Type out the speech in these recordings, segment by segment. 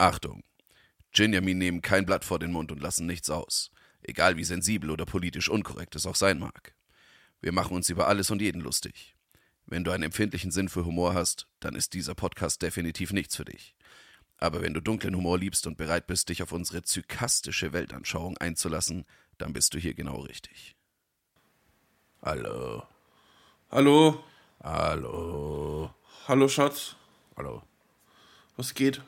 Achtung! Ginjamin nehmen kein Blatt vor den Mund und lassen nichts aus. Egal wie sensibel oder politisch unkorrekt es auch sein mag. Wir machen uns über alles und jeden lustig. Wenn du einen empfindlichen Sinn für Humor hast, dann ist dieser Podcast definitiv nichts für dich. Aber wenn du dunklen Humor liebst und bereit bist, dich auf unsere zykastische Weltanschauung einzulassen, dann bist du hier genau richtig. Hallo. Hallo, Hallo. hallo Schatz, Hallo. was geht?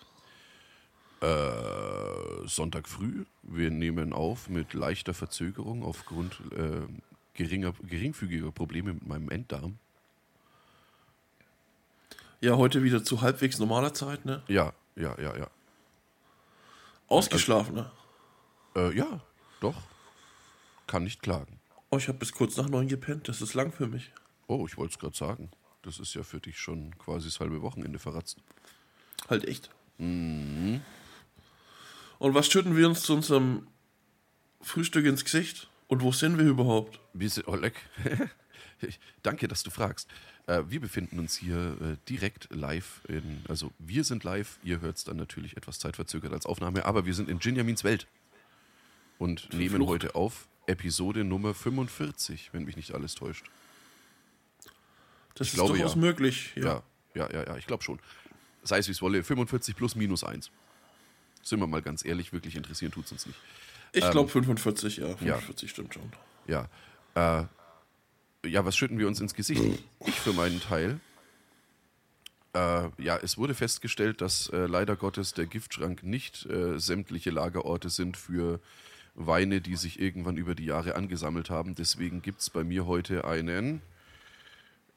Äh, Sonntag früh. Wir nehmen auf mit leichter Verzögerung aufgrund äh, geringer, geringfügiger Probleme mit meinem Enddarm. Ja, heute wieder zu halbwegs normaler Zeit, ne? Ja, ja, ja, ja. Ausgeschlafen, ne? Äh, ja, doch. Kann nicht klagen. Oh, ich habe bis kurz nach neun gepennt, das ist lang für mich. Oh, ich wollte es gerade sagen. Das ist ja für dich schon quasi das halbe Wochenende verratzt. Halt echt. Und was schütten wir uns zu unserem Frühstück ins Gesicht? Und wo sind wir überhaupt? Wir sind, oh, leck. Ich- Danke, dass du fragst. Äh, wir befinden uns hier äh, direkt live in, also wir sind live, ihr hört es dann natürlich etwas zeitverzögert als Aufnahme, aber wir sind in Jinjamins Welt und nehmen Verflucht. heute auf Episode Nummer 45, wenn mich nicht alles täuscht. Das ist glaube, durchaus ja. möglich. Ja. Ja, ja, ja, ja, ich glaube schon. Sei es wie es wolle, 45 plus minus 1. Sind wir mal ganz ehrlich, wirklich interessieren tut es uns nicht. Ich glaube 45, ja. ja. 45 stimmt schon. Ja. Äh, ja, was schütten wir uns ins Gesicht? Ich für meinen Teil. Äh, ja, es wurde festgestellt, dass äh, leider Gottes der Giftschrank nicht äh, sämtliche Lagerorte sind für Weine, die sich irgendwann über die Jahre angesammelt haben. Deswegen gibt es bei mir heute einen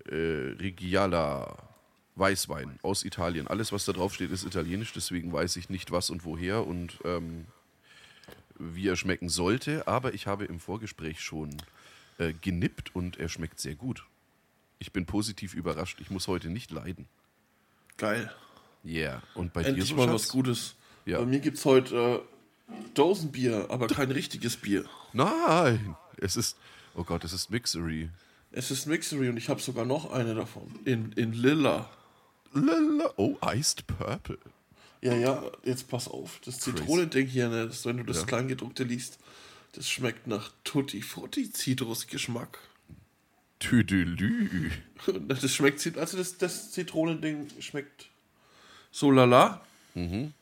äh, Regiala Weißwein aus Italien. Alles, was da drauf steht, ist italienisch, deswegen weiß ich nicht was und woher und ähm, wie er schmecken sollte. Aber ich habe im Vorgespräch schon äh, genippt und er schmeckt sehr gut. Ich bin positiv überrascht. Ich muss heute nicht leiden. Geil. Yeah. Und bei Endlich dir so, mal Schatz? was Gutes. Ja. Bei mir gibt es heute äh, Dosenbier, aber kein richtiges Bier. Nein, es ist, oh Gott, es ist Mixery. Es ist Mixery und ich habe sogar noch eine davon. In, in Lilla. Lala. Oh, Iced Purple. Ja, ja, jetzt pass auf. Das Zitronending hier, ne, das, wenn du das Ja. Kleingedruckte liest, das schmeckt nach Tutti Frutti Zitrusgeschmack. Tüdelü. Das schmeckt, also das, das Zitronending schmeckt so lala. Mhm.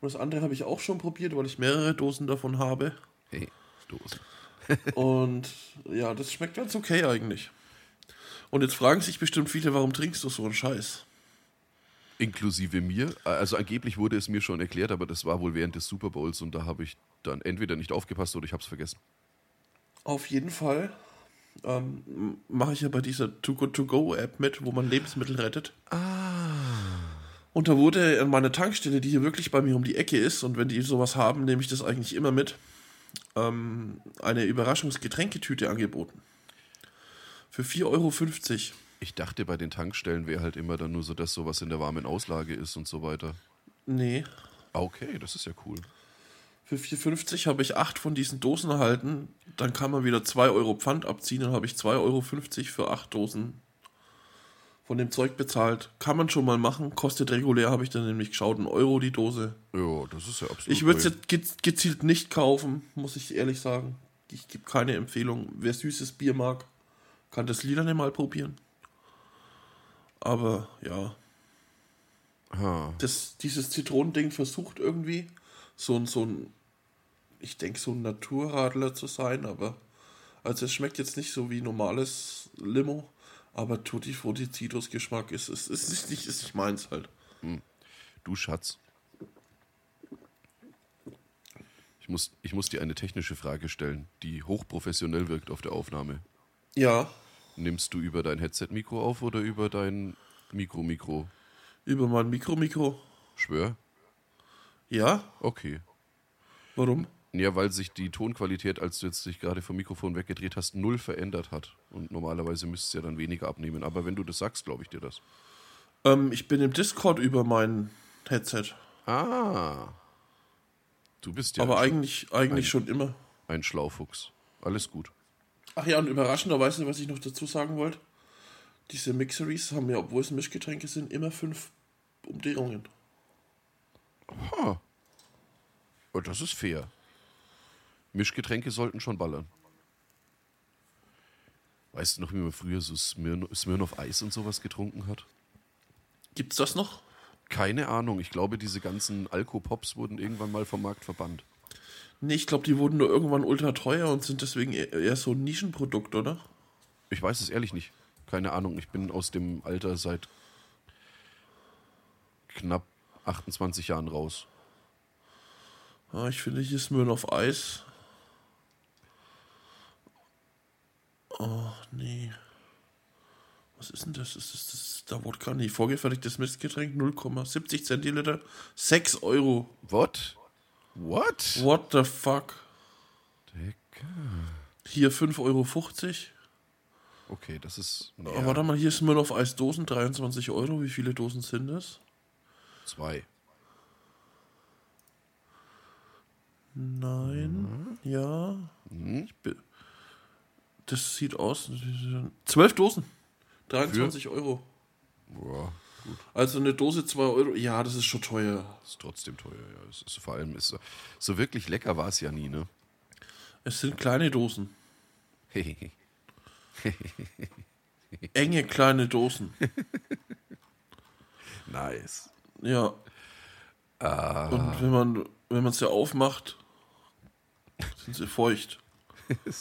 Und das andere habe ich auch schon probiert, weil ich mehrere Dosen davon habe. Hey, Dosen. Und ja, das schmeckt ganz okay eigentlich. Und jetzt fragen sich bestimmt viele, warum trinkst du so einen Scheiß? Inklusive mir. Also angeblich wurde es mir schon erklärt, aber das war wohl während des Super Bowls und da habe ich dann entweder nicht aufgepasst oder ich habe es vergessen. Auf jeden Fall ähm, mache ich ja bei dieser Too Good To Go App mit, wo man Lebensmittel rettet. Und da wurde an meiner Tankstelle, die hier wirklich bei mir um die Ecke ist, und wenn die sowas haben, nehme ich das eigentlich immer mit, ähm, eine Überraschungsgetränketüte angeboten. Für 4,50 Euro. Ich dachte, bei den Tankstellen wäre halt immer dann nur so, dass sowas in der warmen Auslage ist und so weiter. Nee. Ah, Okay, das ist ja cool. Für 4,50 habe ich acht von diesen Dosen erhalten. Dann kann man wieder 2 Euro Pfand abziehen. Dann habe ich 2,50 Euro für acht Dosen von dem Zeug bezahlt. Kann man schon mal machen. Kostet regulär, habe ich dann nämlich geschaut, ein Euro die Dose. Ja, das ist ja absolut. Ich würde es jetzt ge- gezielt nicht kaufen, muss ich ehrlich sagen. Ich gebe keine Empfehlung. Wer süßes Bier mag, kann das Lilane mal probieren. Aber ja, Ha. das, dieses Zitronending versucht irgendwie so ein, so ein, ich denke, so ein Naturradler zu sein, aber also es schmeckt jetzt nicht so wie normales Limo, aber Tutti Frutti Zitrusgeschmack ist, ist, ist, nicht, nicht, ist nicht meins halt. Du Schatz. Ich muss, ich muss dir eine technische Frage stellen, die hochprofessionell wirkt auf der Aufnahme. Ja, Nimmst du über dein Headset-Mikro auf oder über dein Mikro-Mikro? über mein Mikro-Mikro. Schwör? Ja, Okay. warum? Ja, weil sich die Tonqualität, als du jetzt dich gerade vom Mikrofon weggedreht hast, null verändert hat. Und normalerweise müsste es ja dann weniger abnehmen. Aber wenn du das sagst, glaube ich dir das. Ähm, ich bin im Discord über mein Headset, Ah. Du bist ja aber eigentlich, eigentlich ein- schon immer. ein Schlaufuchs. Alles gut. Ach ja, und überraschenderweise, was ich noch dazu sagen wollte, diese Mixeries haben ja, obwohl es Mischgetränke sind, immer fünf Umdrehungen. Oh, das ist fair. Mischgetränke sollten schon ballern. Weißt du noch, wie man früher so Smirn Smirnoff Eis und sowas getrunken hat? Gibt's das noch? Keine Ahnung. Ich glaube, diese ganzen Alkopops wurden irgendwann mal vom Markt verbannt. Nee, ich glaube, die wurden nur irgendwann ultra teuer und sind deswegen eher eher so ein Nischenprodukt, oder? Ich weiß es ehrlich nicht. Keine Ahnung. Ich bin aus dem Alter seit knapp 28 Jahren raus. Ah, ich finde hier Smirnoff Eis. Oh, nee. Was ist denn das? Das ist, das ist der Wodka, nee, vorgefertigtes Mistgetränk, 0,70 Zentiliter, 6 Euro. What? What? What the fuck? Digga. Hier 5,50 Euro. Okay, das ist. Aber Ja, warte mal, hier Smirnoff Eis Dosen, 23 Euro. Wie viele Dosen sind das? zwei. Nein, ja. Mhm. Ich bin, das sieht aus. 12 Dosen. 23 Euro. Boah, gut. Also eine Dose 2 Euro. Ja, das ist schon teuer. Ist trotzdem teuer, ja. Es ist, vor allem ist so, so wirklich lecker war es ja nie, ne? Es sind kleine Dosen. Enge kleine Dosen. nice. Ja. Und wenn man wenn man es ja aufmacht, sind sie feucht.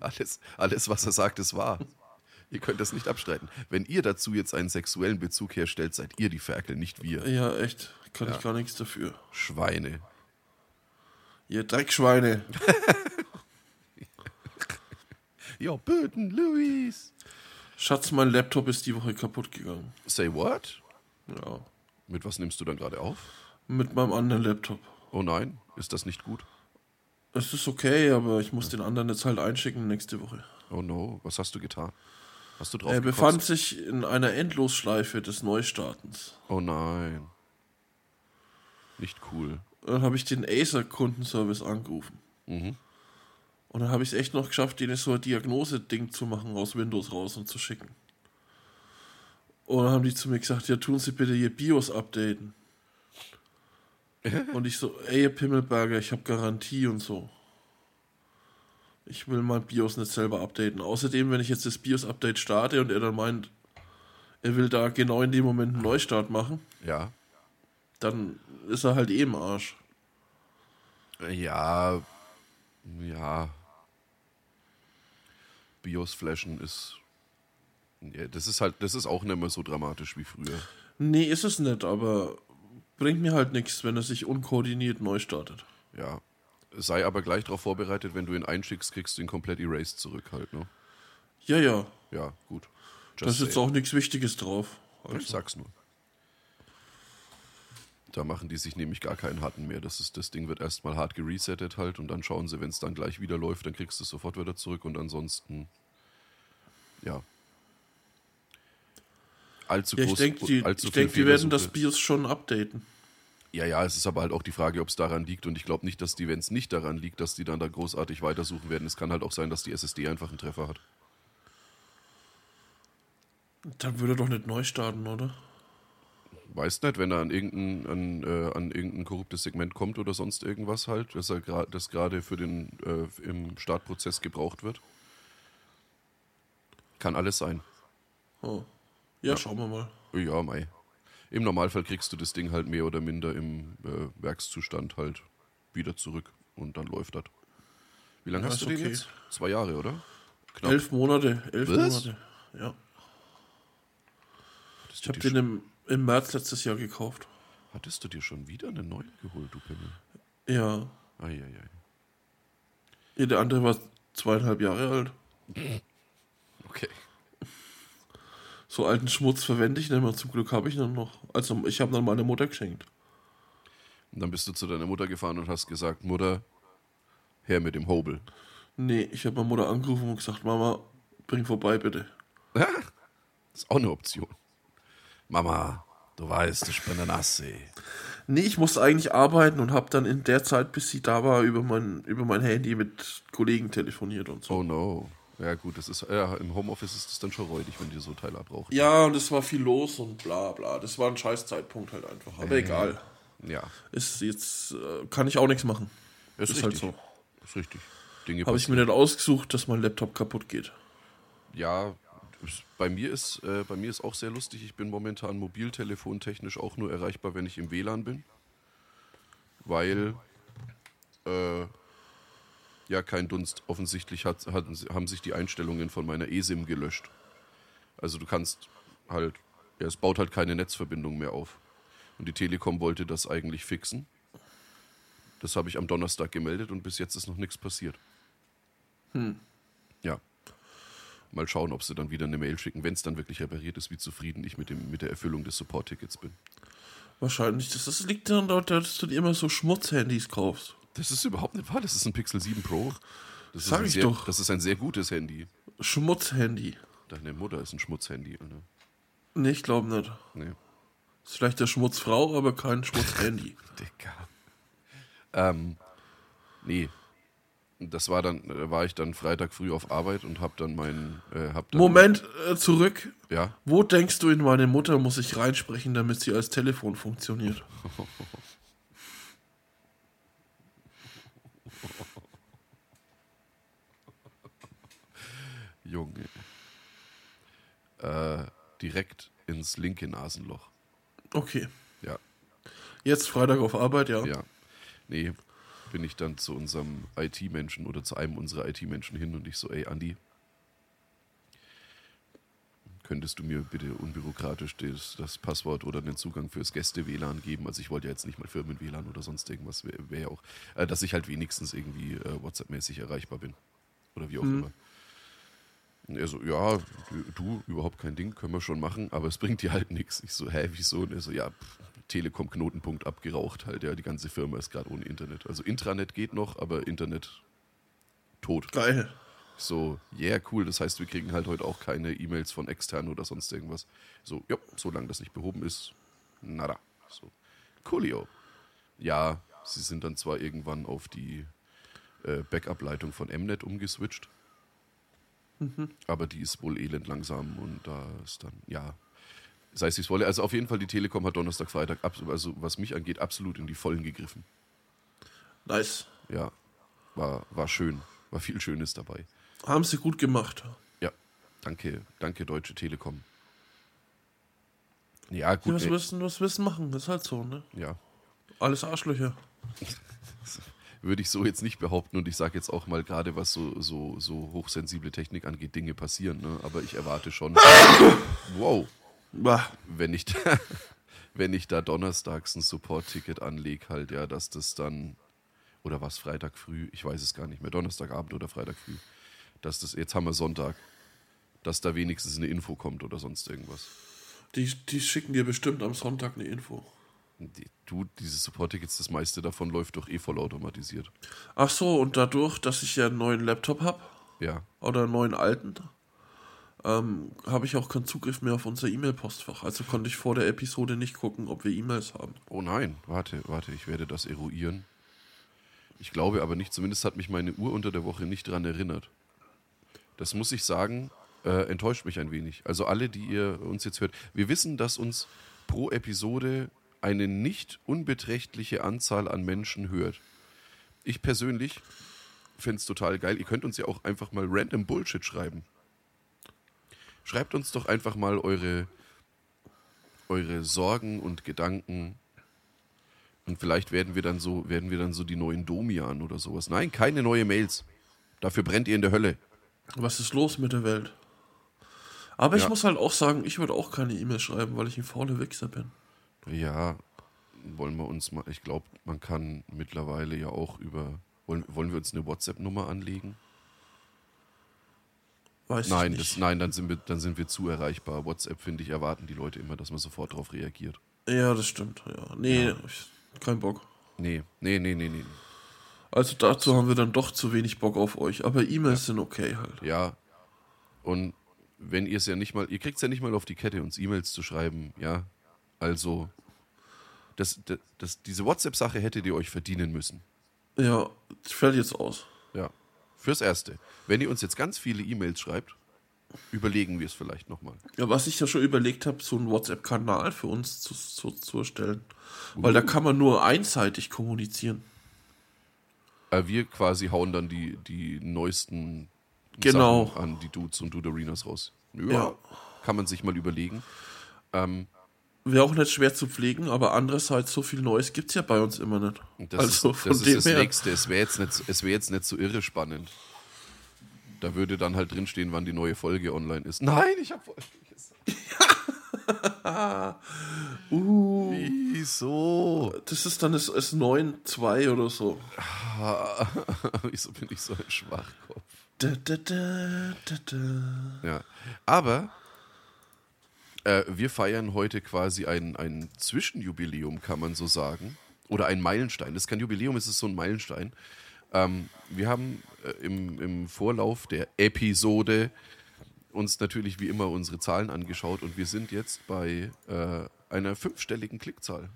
Alles, alles, was er sagt, ist wahr. Ihr könnt das nicht abstreiten. Wenn ihr dazu jetzt einen sexuellen Bezug herstellt, seid ihr die Ferkel, nicht wir. Ja, echt. Kann ich gar nichts dafür. Schweine. Ihr Dreckschweine. Ja, Böden, Louis. Schatz, mein Laptop ist die Woche kaputt gegangen. Say what? Ja. Mit was nimmst du dann gerade auf? Mit meinem anderen Laptop. Oh nein, ist das nicht gut? Es ist okay, aber ich muss den anderen jetzt halt einschicken nächste Woche. Oh no, was hast du getan? Hast du drauf Er gekotzt? befand sich in einer Endlosschleife des Neustartens. Oh nein. Nicht cool. Dann habe ich den Acer-Kundenservice angerufen. Mhm. Und dann habe ich es echt noch geschafft, denen so ein Diagnose-Ding zu machen, aus Windows raus und zu schicken. Und dann haben die zu mir gesagt, ja, tun Sie bitte Ihr BIOS updaten. und ich so, ey, Ihr Pimmelberger, ich habe Garantie und so. Ich will mein BIOS nicht selber updaten. Außerdem, wenn ich jetzt das BIOS-Update starte und er dann meint, er will da genau in dem Moment einen Neustart machen, Ja. dann ist er halt eh im Arsch. Ja. Ja. BIOS-Flashen ist. Ja, das ist halt, das ist auch nicht mehr so dramatisch wie früher. Nee, ist es nicht, aber bringt mir halt nichts, wenn er sich unkoordiniert neu startet. Ja. Sei aber gleich darauf vorbereitet, wenn du ihn einschickst, kriegst du ihn komplett erased zurück halt, ne? Ja, ja, Ja, gut. da Just ist jetzt auch nichts Wichtiges drauf. Ich Also, sag's nur. Da machen die sich nämlich gar keinen harten mehr. Das, ist, das Ding wird erstmal hart geresettet halt und dann schauen sie, wenn es dann gleich wieder läuft, dann kriegst du es sofort wieder zurück und ansonsten, ja. Allzu ja, ich denke, die, ich denk, die werden das. BIOS schon updaten. Ja, ja, es ist aber halt auch die Frage, ob es daran liegt und ich glaube nicht, dass die, wenn es nicht daran liegt, dass die dann da großartig weitersuchen werden. Es kann halt auch sein, dass die SSD einfach einen Treffer hat. Dann würde er doch nicht neu starten, oder? Weiß nicht, wenn er an irgendein, an, äh, an irgendein korruptes Segment kommt oder sonst irgendwas halt, dass er gra das gerade für den äh, im Startprozess gebraucht wird. Kann alles sein. Oh. Ja, schauen wir mal. Ja, Mai. Im Normalfall kriegst du das Ding halt mehr oder minder im äh, Werkszustand halt wieder zurück und dann läuft das. Wie lange Ja, hast du den okay. jetzt? Zwei Jahre, oder? Knapp. Elf Monate, elf Was? Monate. Ja. Hattest Ich habe den im, im März letztes Jahr gekauft. Hattest du dir schon wieder einen neuen geholt, du Pimmel? Ja. Eieiei. ja. Der andere war zweieinhalb Jahre alt. Okay. So alten Schmutz verwende ich nicht mehr. Zum Glück habe ich ihn noch. Also ich habe dann meiner Mutter geschenkt. Und dann bist du zu deiner Mutter gefahren und hast gesagt, Mutter, her mit dem Hobel. Nee, ich habe meine Mutter angerufen und gesagt, Mama, bring vorbei bitte. Das ist auch eine Option. Mama, du weißt, ich bin ein Assi. Nee, ich musste eigentlich arbeiten und habe dann in der Zeit, bis sie da war, über mein, über mein Handy mit Kollegen telefoniert und so. Oh no. Ja gut, das ist ja, im Homeoffice ist es dann schon räudig, wenn die so Teile brauchen. Ja, und es war viel los und bla bla. Das war ein scheiß Zeitpunkt halt einfach. Aber egal. Ja, Ist jetzt, äh, kann ich auch nichts machen. ist, Ist halt so. Ist richtig. Habe ich mir nicht ausgesucht, dass mein Laptop kaputt geht. Ja, bei mir ist äh, bei mir ist auch sehr lustig. Ich bin momentan mobiltelefontechnisch auch nur erreichbar, wenn ich im WLAN bin, weil äh, ja kein Dunst. Offensichtlich hat, hat, haben sich die Einstellungen von meiner eSIM gelöscht. Also du kannst halt, ja, es baut halt keine Netzverbindung mehr auf. Und die Telekom wollte das eigentlich fixen. Das habe ich am Donnerstag gemeldet und bis jetzt ist noch nichts passiert. Ja. Mal schauen, ob sie dann wieder eine Mail schicken, wenn es dann wirklich repariert ist, wie zufrieden ich mit, dem, mit der Erfüllung des Support-Tickets bin. Wahrscheinlich. Das, das liegt daran, dass du dir immer so Schmutzhandys kaufst. Das ist überhaupt nicht wahr, das ist ein Pixel 7 Pro. Das ist Sag ich sehr, doch. Das ist ein sehr gutes Handy. Schmutzhandy. Deine Mutter ist ein Schmutzhandy, Alter. Nee, ich glaube nicht. Nee. Ist vielleicht der Schmutzfrau, aber kein Schmutzhandy. Dicker. Ähm, nee. Das war dann, äh, war ich dann Freitag früh auf Arbeit und hab dann meinen, äh, hab dann, Moment, äh, zurück. Ja, Wo denkst du, in meine Mutter muss ich reinsprechen, damit sie als Telefon funktioniert? Junge. Äh, direkt ins linke Nasenloch. Okay. Ja, Jetzt Freitag auf Arbeit, ja. ja. Nee, bin ich dann zu unserem IT-Menschen oder zu einem unserer IT-Menschen hin und ich so, ey, Andi, könntest du mir bitte unbürokratisch das, das Passwort oder den Zugang fürs Gäste-WLAN geben? Also ich wollte ja jetzt nicht mal Firmen-WLAN oder sonst irgendwas, wäre wär ja auch, äh, dass ich halt wenigstens irgendwie äh, WhatsApp-mäßig erreichbar bin. Oder wie auch immer. Und er so, ja, du, überhaupt kein Ding, können wir schon machen, aber es bringt dir halt nichts. Ich so, hä, wieso? Und er so, ja, Telekom-Knotenpunkt abgeraucht halt, ja, die ganze Firma ist gerade ohne Internet. Also Intranet geht noch, aber Internet tot. Geil. So, yeah, cool, das heißt, wir kriegen halt heute auch keine E-Mails von extern oder sonst irgendwas. So, ja, solange das nicht behoben ist, nada. So, coolio. Ja, sie sind dann zwar irgendwann auf die äh, Backup-Leitung von Mnet umgeswitcht, aber die ist wohl elend langsam und da ist dann, ja, sei es wie es wolle. Also auf jeden Fall, die Telekom hat Donnerstag, Freitag, also was mich angeht, absolut in die Vollen gegriffen. Nice. Ja, war, war schön, war viel Schönes dabei. Haben sie gut gemacht. Ja, danke, danke Deutsche Telekom. Ja, gut, was ey, wissen, was wissen machen, ist halt so, ne? ja, Alles Arschlöcher. würde ich so jetzt nicht behaupten und ich sage jetzt auch mal gerade, was so, so, so hochsensible Technik angeht, Dinge passieren, ne? aber ich erwarte schon, wow, wenn ich da, wenn ich da donnerstags ein Support-Ticket anlege, halt, ja, dass das dann, oder was, Freitag früh, ich weiß es gar nicht mehr, Donnerstagabend oder Freitag früh, dass das, jetzt haben wir Sonntag, dass da wenigstens eine Info kommt oder sonst irgendwas. Die, die schicken dir bestimmt am Sonntag eine Info. Du, diese Support-Tickets, das meiste davon läuft doch eh vollautomatisiert. Ach so, und dadurch, dass ich ja einen neuen Laptop habe, Ja. oder einen neuen alten, ähm, habe ich auch keinen Zugriff mehr auf unser E-Mail-Postfach. Also konnte ich vor der Episode nicht gucken, ob wir E-Mails haben. Oh nein, warte, warte, ich werde das eruieren. Ich glaube aber nicht, zumindest hat mich meine Uhr unter der Woche nicht dran erinnert. Das muss ich sagen, äh, enttäuscht mich ein wenig. Also alle, die ihr uns jetzt hört, wir wissen, dass uns pro Episode eine nicht unbeträchtliche Anzahl an Menschen hört. Ich persönlich finde es total geil. Ihr könnt uns ja auch einfach mal random Bullshit schreiben. Schreibt uns doch einfach mal eure, eure Sorgen und Gedanken. Und vielleicht werden wir dann so, werden wir dann so die neuen Domian oder sowas. Nein, keine neue Mails. Dafür brennt ihr in der Hölle. Was ist los mit der Welt? Aber ich Ja. muss halt auch sagen, ich würde auch keine E-Mail schreiben, weil ich ein fauler Wichser bin. Ja, wollen wir uns mal, ich glaube, man kann mittlerweile ja auch über, wollen, wollen wir uns eine WhatsApp-Nummer anlegen? Weiß Nein, ich das, nicht. nein, dann sind wir, dann sind wir zu erreichbar. WhatsApp, finde ich, erwarten die Leute immer, dass man sofort darauf reagiert. Ja, das stimmt. Ja. Nee, Ich, kein Bock. Nee, nee, nee, nee, nee. Also dazu haben wir dann doch zu wenig Bock auf euch. Aber E-Mails sind okay halt. Ja. Und wenn ihr es ja nicht mal, ihr kriegt es ja nicht mal auf die Kette, uns E-Mails zu schreiben, ja. Also, das, das, das, diese WhatsApp-Sache hättet ihr euch verdienen müssen. Ja, fällt jetzt aus. Ja. Fürs Erste. Wenn ihr uns jetzt ganz viele E-Mails schreibt, überlegen wir es vielleicht nochmal. Ja, was ich ja schon überlegt habe, so einen WhatsApp-Kanal für uns zu, zu, zu erstellen. Weil da kann man nur einseitig kommunizieren. Äh, wir quasi hauen dann die, die neuesten Genau. Sachen an die Dudes und Dude Arenas raus. Ja, Ja. Kann man sich mal überlegen. Ähm, Wäre auch nicht schwer zu pflegen, aber andererseits, so viel Neues gibt es ja bei uns immer nicht. Das also ist, das, ist das her. Nächste. Es wäre jetzt, nicht- es wär jetzt nicht so irre spannend. Da würde dann halt drinstehen, wann die neue Folge online ist. Nein, ich habe Folge gesagt. Uh, Wieso? das ist dann das, das 9-2 oder so. Wieso bin ich so ein Schwachkopf? Da, da, da. Ja. Aber äh, wir feiern heute quasi ein, ein Zwischenjubiläum, kann man so sagen. Oder ein Meilenstein. Das ist kein Jubiläum, es ist so ein Meilenstein. Ähm, wir haben äh, im, im Vorlauf der Episode uns natürlich wie immer unsere Zahlen angeschaut und wir sind jetzt bei äh, einer fünfstelligen Klickzahl.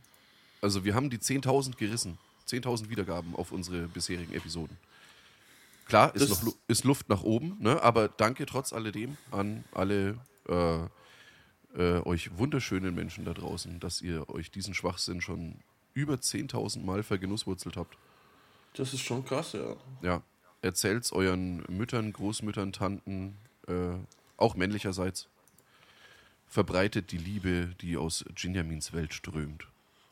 Also wir haben die 10.000 gerissen. 10.000 Wiedergaben auf unsere bisherigen Episoden. Klar, ist, noch ist Luft nach oben, ne? aber danke trotz alledem an alle äh, äh, euch wunderschönen Menschen da draußen, dass ihr euch diesen Schwachsinn schon über 10.000 Mal vergenusswurzelt habt. Das ist schon krass, ja. Ja, erzählt's euren Müttern, Großmüttern, Tanten, äh, auch männlicherseits. Verbreitet die Liebe, die aus Ginjamins Welt strömt.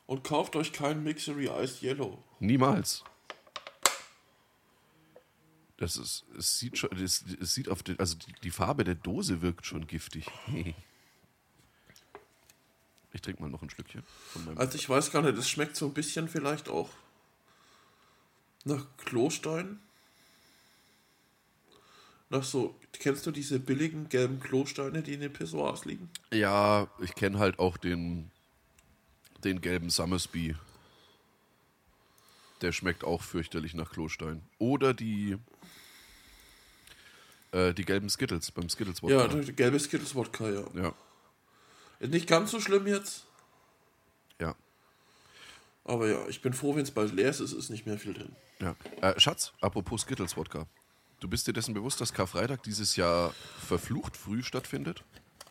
Und kauft euch kein Mixery Ice Yellow. Niemals. Das ist, es sieht schon, es, es sieht auf, den, also die, die Farbe der Dose wirkt schon giftig. Ich trinke mal noch ein Stückchen von meinem. Also ich weiß gar nicht, es schmeckt so ein bisschen vielleicht auch nach Klostein. Nach so, kennst du diese billigen gelben Klosteine, die in den Pissoirs liegen? Ja, ich kenne halt auch den, den gelben Summersby. Der schmeckt auch fürchterlich nach Klostein. Oder die, äh, die gelben Skittles beim Skittles Ja, Wodka. der gelbe Skittles Wodka, ja. ja, Ist nicht ganz so schlimm jetzt, ja, aber ja, ich bin froh, wenn es bald leer ist, es ist nicht mehr viel drin. ja. Äh, Schatz, apropos Skittles Wodka. Du bist dir dessen bewusst, dass Karfreitag dieses Jahr verflucht früh stattfindet?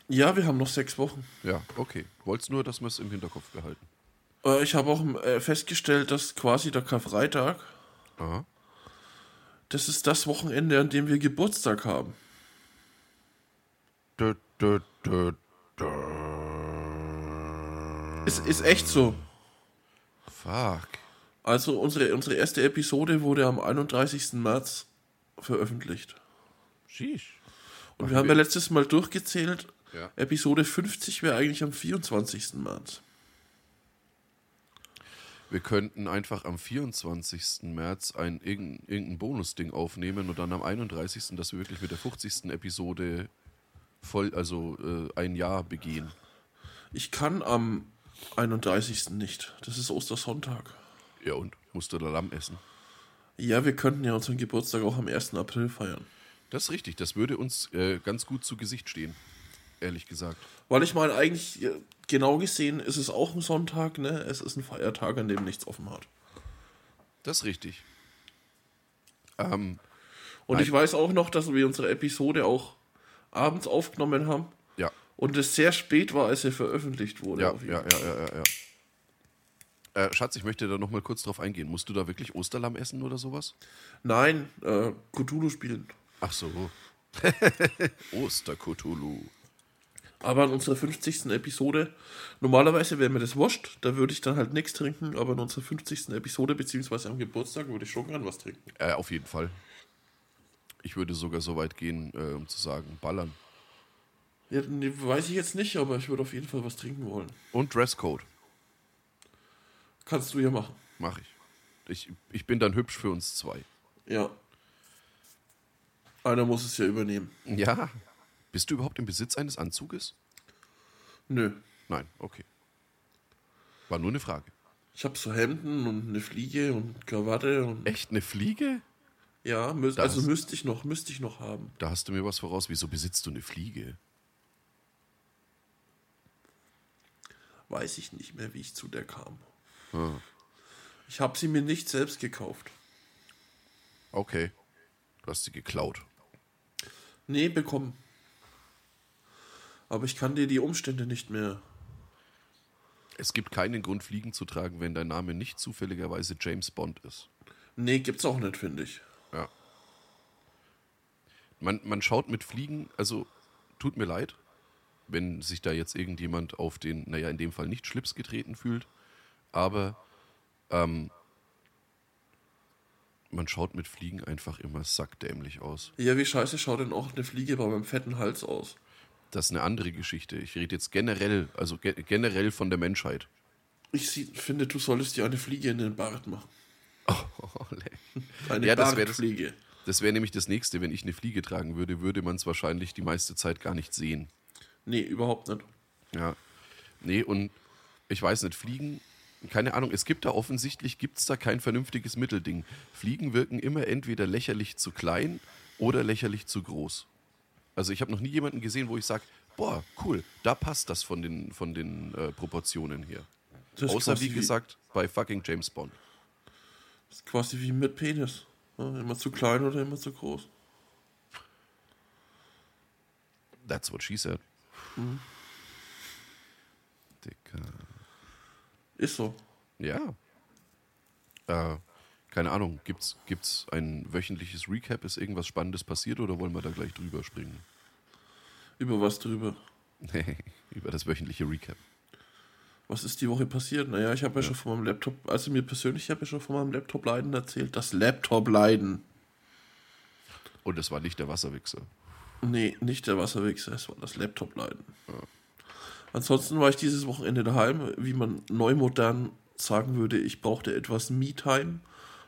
Ja, wir haben noch sechs Wochen. Ja, okay. Wollt's nur, dass wir es im Hinterkopf behalten. Äh, ich habe auch äh, festgestellt, dass quasi der Karfreitag, Aha. das ist das Wochenende, an dem wir Geburtstag haben. Dö, dö, dö, dö. Es ist echt so. Fuck. Also unsere, unsere erste Episode wurde am 31. März veröffentlicht. Sheesh. Und wir haben ja letztes Mal durchgezählt, Ja. Episode 50 wäre eigentlich am 24. März. Wir könnten einfach am 24. März ein irgendein, irgendein Bonusding aufnehmen und dann am 31., dass wir wirklich mit der 50. Episode voll, also äh, ein Jahr begehen. Ich kann am 31. nicht. Das ist Ostersonntag. Ja und? Musst du da Lamm essen? Ja, wir könnten ja unseren Geburtstag auch am 1. April feiern. Das ist richtig, das würde uns äh, ganz gut zu Gesicht stehen. Ehrlich gesagt. Weil ich meine, eigentlich, ja, genau gesehen, ist es auch ein Sonntag, ne? Es ist ein Feiertag, an dem nichts offen hat. Das ist richtig. Ähm, Und Nein. ich weiß auch noch, dass wir unsere Episode auch abends aufgenommen haben und es sehr spät war, als sie veröffentlicht wurde. ja, ja, ja, ja, ja, ja. Äh, Schatz, ich möchte da nochmal kurz drauf eingehen. Musst du da wirklich Osterlamm essen oder sowas? Nein, äh, Cthulhu spielen. Ach so. Oster-Cthulhu. Aber in unserer 50. Episode, normalerweise wäre mir das wurscht, da würde ich dann halt nichts trinken, aber in unserer 50. Episode, beziehungsweise am Geburtstag, würde ich schon gern was trinken. Äh, auf jeden Fall. Ich würde sogar so weit gehen, äh, um zu sagen, ballern. Ja, nee, weiß ich jetzt nicht, aber ich würde auf jeden Fall was trinken wollen. Und Dresscode. Kannst du ja machen. Mach ich. ich. Ich bin dann hübsch für uns zwei. Ja. Einer muss es ja übernehmen. Ja. Bist du überhaupt im Besitz eines Anzuges? Nö. Nein, okay. War nur eine Frage. Ich habe so Hemden und eine Fliege und Krawatte und. Echt eine Fliege? Ja, müß, also müsste ich noch, müsste ich noch haben. Da hast du mir was voraus. Wieso besitzt du eine Fliege? Weiß ich nicht mehr, wie ich zu der kam. Ah, Ich habe sie mir nicht selbst gekauft. okay. Du hast sie geklaut. Nee, bekommen. Aber ich kann dir die Umstände nicht mehr. Es gibt keinen Grund, Fliegen zu tragen, wenn dein Name nicht zufälligerweise James Bond ist. Nee, gibt's auch nicht, finde ich. Ja. Man, man schaut mit Fliegen, also tut mir leid, wenn sich da jetzt irgendjemand auf den, naja, in dem Fall nicht Schlips getreten fühlt, aber ähm, man schaut mit Fliegen einfach immer sackdämlich aus. Ja, wie scheiße schaut denn auch eine Fliege bei meinem fetten Hals aus? Das ist eine andere Geschichte. Ich rede jetzt generell, also ge generell von der Menschheit. Ich sie, finde, du solltest dir eine Fliege in den Bart machen. Oh. Eine Ja, wär Bartfliege. Das wäre nämlich das nächste, wenn ich eine Fliege tragen würde, würde man es wahrscheinlich die meiste Zeit gar nicht sehen. Nee, überhaupt nicht. Ja. Nee, und ich weiß nicht, Fliegen, keine Ahnung, es gibt da offensichtlich, gibt es da kein vernünftiges Mittelding. Fliegen wirken immer entweder lächerlich zu klein oder lächerlich zu groß. Also ich habe noch nie jemanden gesehen, wo ich sage, boah, cool, da passt das von den, von den äh, Proportionen ist Außer wie gesagt bei fucking James Bond. Das ist quasi wie mit Penis. Ja, immer zu klein oder immer zu groß. That's what she said. Dicker. Ist so. Ja. Äh, keine Ahnung, gibt's, gibt's ein wöchentliches Recap? Ist irgendwas Spannendes passiert oder wollen wir da gleich drüber springen? Über was drüber. Über das wöchentliche Recap. Was ist die Woche passiert? Naja, ich habe ja, schon von meinem Laptop, also mir persönlich, ich habe ja schon von meinem Laptop-Leiden erzählt. Das Laptop-Leiden. Und es war nicht der Wasserwichser. Nee, nicht der Wasserwichser, es war das Laptop-Leiden. Ansonsten war ich dieses Wochenende daheim, wie man neumodern sagen würde, ich brauchte etwas Me-Time.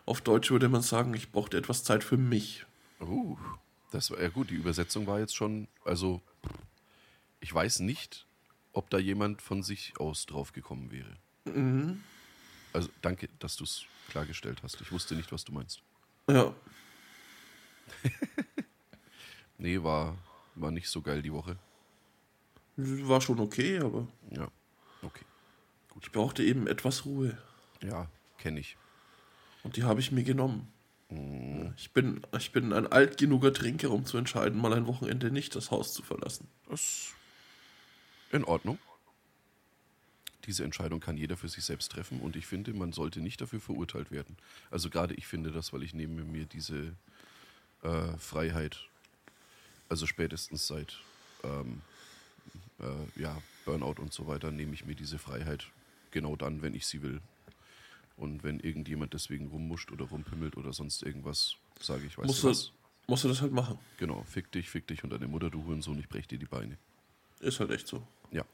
Auf Deutsch würde man sagen, ich brauchte etwas Zeit für mich. Uh, das war ja gut. Die Übersetzung war jetzt schon, also ich weiß nicht, ob da jemand von sich aus drauf gekommen wäre. Also danke, dass du es klargestellt hast. Ich wusste nicht, was du meinst. Ja, Nee, war, war nicht so geil die Woche. war schon okay, aber Ja, okay. ich brauchte eben etwas Ruhe. Ja, kenne ich. Und die habe ich mir genommen. Ich bin, ich bin ein alt genuger Trinker, um zu entscheiden, mal ein Wochenende nicht das Haus zu verlassen. Das ist in Ordnung. Diese Entscheidung kann jeder für sich selbst treffen und ich finde, man sollte nicht dafür verurteilt werden. Also gerade ich finde das, weil ich nehme mir diese äh, Freiheit, also spätestens seit ähm, äh, ja, Burnout und so weiter, nehme ich mir diese Freiheit genau dann, wenn ich sie will. Und wenn irgendjemand deswegen rummuscht oder rumpimmelt oder sonst irgendwas, sage ich, weißt Musst du du, was? musst du das halt machen. Genau, fick dich, fick dich und deine Mutter, du Hurensohn, ich brech dir die Beine. Ist halt echt so. Ja.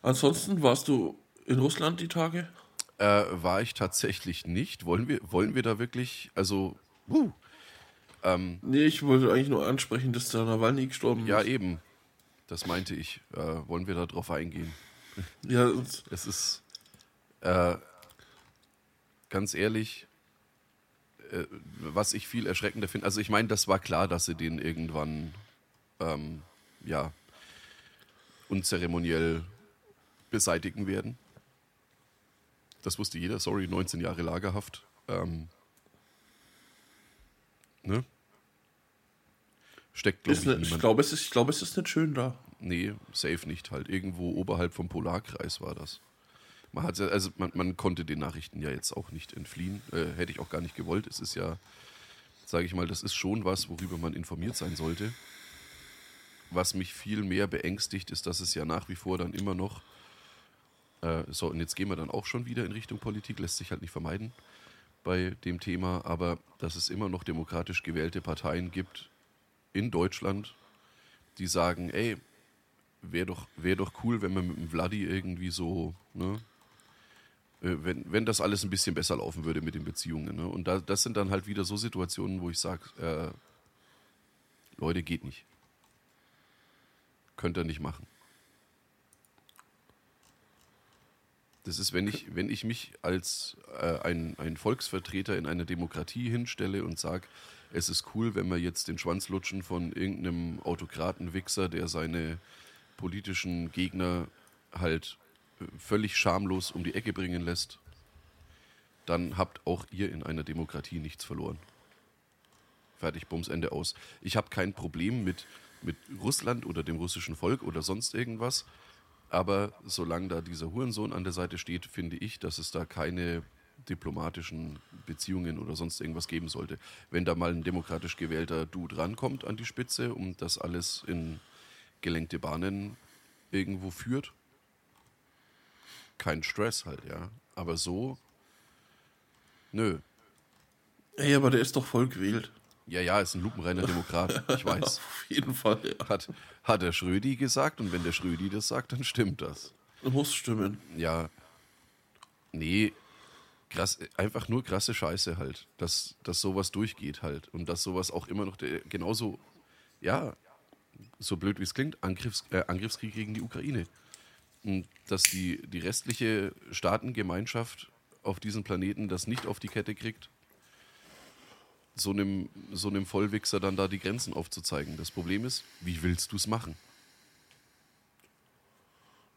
Ansonsten warst du in Russland die Tage? Äh, war ich tatsächlich nicht. Wollen wir, wollen wir da wirklich, also, uh, Nee, ich wollte eigentlich nur ansprechen, dass der Nawalny gestorben ja ist. eben, das meinte ich. Äh, wollen wir da drauf eingehen? Ja, Es ist, äh, ganz ehrlich, äh, was ich viel erschreckender finde, also ich meine, das war klar, dass sie den irgendwann, ähm, ja, unzeremoniell beseitigen werden. Das wusste jeder, sorry, 19 Jahre Lagerhaft. Ähm, ne? Steckt, glaube ich, ne, ich glaube, es ist, ich glaube, es ist nicht schön da. Nee, safe nicht. Halt irgendwo oberhalb vom Polarkreis war das. Man, hat, also man, man konnte den Nachrichten ja jetzt auch nicht entfliehen. Äh, hätte ich auch gar nicht gewollt. Es ist ja, sage ich mal, das ist schon was, worüber man informiert sein sollte. Was mich viel mehr beängstigt, ist, dass es ja nach wie vor dann immer noch, äh, so, und jetzt gehen wir dann auch schon wieder in Richtung Politik, lässt sich halt nicht vermeiden bei dem Thema, aber dass es immer noch demokratisch gewählte Parteien gibt in Deutschland, die sagen, ey, wäre doch, wär doch cool, wenn man mit dem Vladi irgendwie so, ne, äh, wenn, wenn das alles ein bisschen besser laufen würde mit den Beziehungen. Ne? Und da, das sind dann halt wieder so Situationen, wo ich sage, äh, Leute, geht nicht. Könnt ihr nicht machen. Das ist, wenn ich, wenn ich mich als äh, ein, ein Volksvertreter in einer Demokratie hinstelle und sage, es ist cool, wenn wir jetzt den Schwanz lutschen von irgendeinem Autokratenwichser, der seine politischen Gegner halt äh, völlig schamlos um die Ecke bringen lässt, dann habt auch ihr in einer Demokratie nichts verloren. Fertig, Bums, Ende aus. Ich habe kein Problem mit mit Russland oder dem russischen Volk oder sonst irgendwas. Aber solange da dieser Hurensohn an der Seite steht, finde ich, dass es da keine diplomatischen Beziehungen oder sonst irgendwas geben sollte. Wenn da mal ein demokratisch gewählter Dude rankommt an die Spitze und das alles in gelenkte Bahnen irgendwo führt, kein Stress halt, ja. Aber so, nö. Ey, aber der ist doch voll gewählt. Ja, ja, ist ein lupenreiner Demokrat, ich weiß. Auf jeden Fall, ja. Hat, hat der Schrödi gesagt und wenn der Schrödi das sagt, dann stimmt das. Muss stimmen. Ja. Nee, krass, einfach nur krasse Scheiße halt, dass, dass sowas durchgeht halt und dass sowas auch immer noch der, genauso, ja, so blöd wie es klingt, Angriffs, äh, Angriffskrieg gegen die Ukraine. Und dass die, die restliche Staatengemeinschaft auf diesem Planeten das nicht auf die Kette kriegt, so einem, so einem Vollwichser dann da die Grenzen aufzuzeigen. Das Problem ist, wie willst du es machen?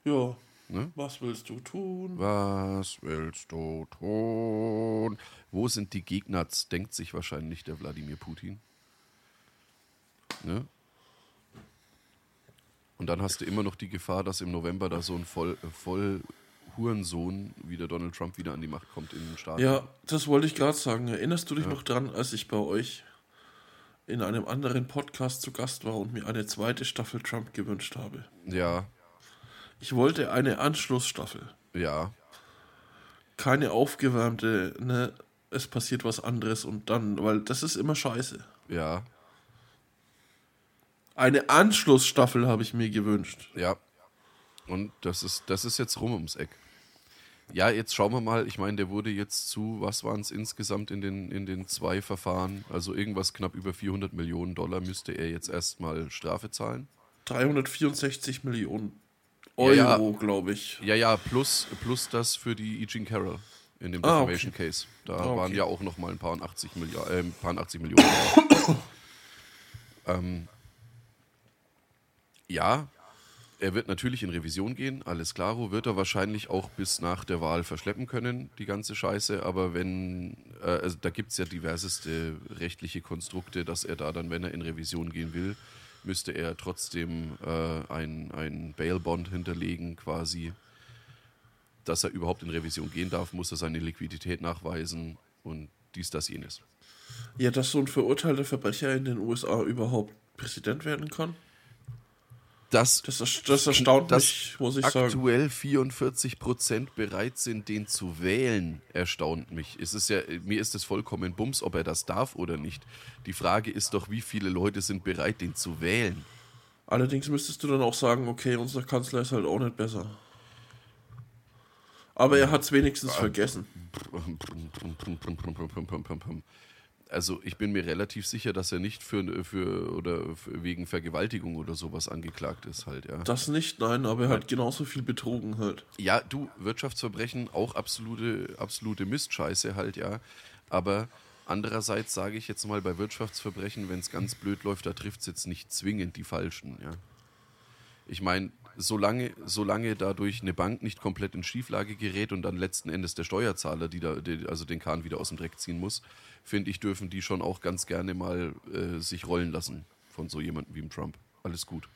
Ja. Ne? Was willst du tun? Was willst du tun? Wo sind die Gegner? Denkt sich wahrscheinlich der Wladimir Putin. Ne? Und dann hast du immer noch die Gefahr, dass im November da so ein voll, voll Hurensohn wie der Donald Trump wieder an die Macht kommt in den Staaten. Ja, das wollte ich gerade sagen. Erinnerst du dich noch dran, als ich bei euch in einem anderen Podcast zu Gast war und mir eine zweite Staffel Trump gewünscht habe? Ja, Ich wollte eine Anschlussstaffel. ja, Keine aufgewärmte, ne, es passiert was anderes und dann, weil das ist immer scheiße. ja, Eine Anschlussstaffel habe ich mir gewünscht. ja. Und das ist, das ist jetzt rum ums Eck. Ja, jetzt schauen wir mal. Ich meine, der wurde jetzt zu, was waren es insgesamt in den, in den zwei Verfahren? Also irgendwas knapp über 400 Millionen Dollar müsste er jetzt erstmal Strafe zahlen. 364 Millionen Ja, ja. Euro, glaube ich. Ja, ja, plus, plus das für die E. Jean Carroll in dem Ah, Defamation Case. Da Ah, okay. waren ja auch noch mal ein paar und 80, Milliard, äh, ein paar und 80 Millionen. ähm, ja, er wird natürlich in Revision gehen, alles klaro, wird er wahrscheinlich auch bis nach der Wahl verschleppen können, die ganze Scheiße, aber wenn, äh, also da gibt es ja diverseste rechtliche Konstrukte, dass er da dann, wenn er in Revision gehen will, müsste er trotzdem äh, ein, ein Bail-Bond hinterlegen quasi, dass er überhaupt in Revision gehen darf, muss er seine Liquidität nachweisen und dies, das, jenes. Ja, dass so ein verurteilter Verbrecher in den USA überhaupt Präsident werden kann? Das, Das, das erstaunt dass mich, muss ich sagen. aktuell 44 Prozent bereit sind, den zu wählen, erstaunt mich. Es ist ja, mir ist es vollkommen bums, ob er das darf oder nicht. Die Frage ist doch, wie viele Leute sind bereit, den zu wählen? Allerdings müsstest du dann auch sagen, okay, unser Kanzler ist halt auch nicht besser. Aber er hat es wenigstens vergessen. Also ich bin mir relativ sicher, dass er nicht für, für oder für, wegen Vergewaltigung oder sowas angeklagt ist halt, ja. Das nicht, nein, aber er hat genauso viel betrogen halt. Ja, du, Wirtschaftsverbrechen, auch absolute, absolute Mistscheiße halt, ja. Aber andererseits sage ich jetzt mal bei Wirtschaftsverbrechen, wenn es ganz blöd läuft, da trifft es jetzt nicht zwingend die Falschen, ja. Ich meine, solange, solange dadurch eine Bank nicht komplett in Schieflage gerät und dann letzten Endes der Steuerzahler, die da, die, also den Kahn wieder aus dem Dreck ziehen muss, finde ich, dürfen die schon auch ganz gerne mal äh, sich rollen lassen von so jemandem wie dem Trump. Alles gut.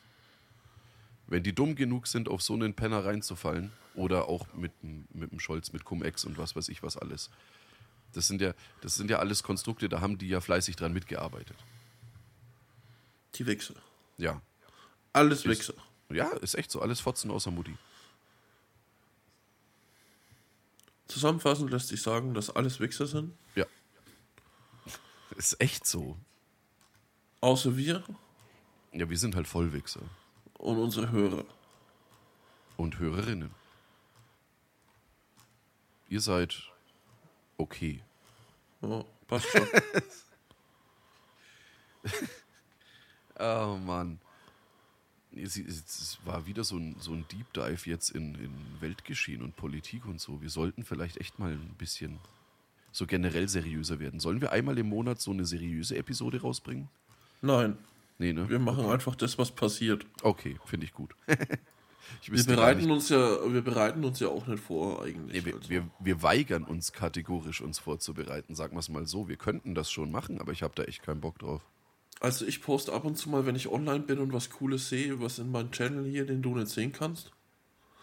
Wenn die dumm genug sind, auf so einen Penner reinzufallen, oder auch mit, dem- mit dem Scholz, mit Cum-Ex und was weiß ich was alles. Das sind, ja, das sind ja alles Konstrukte, da haben die ja fleißig dran mitgearbeitet. Die Wichser. Ja. Alles Wichser. Ja, ist echt so. Alles Fotzen außer Mutti. Zusammenfassend lässt sich sagen, dass alles Wichser sind. Ja. Ist echt so. Außer wir Ja, wir sind halt Vollwichser. und unsere Hörer. Und Hörerinnen. Ihr seid okay. Ja, passt schon. Oh Mann. Es, war wieder so ein, so ein Deep Dive jetzt in, in Weltgeschehen und Politik und so. Wir sollten vielleicht echt mal ein bisschen so generell seriöser werden. Sollen wir einmal im Monat so eine seriöse Episode rausbringen? Nein, Nee, ne? wir machen einfach das, was passiert. Okay, finde ich gut. ich Wir bereiten uns ja, wir bereiten uns ja auch nicht vor eigentlich. Nee, wir, also. wir, wir weigern uns kategorisch, uns vorzubereiten, sagen wir es mal so. Wir könnten das schon machen, aber ich habe da echt keinen Bock drauf. Also ich poste ab und zu mal, wenn ich online bin und was Cooles sehe, was in meinem Channel hier, den du nicht sehen kannst.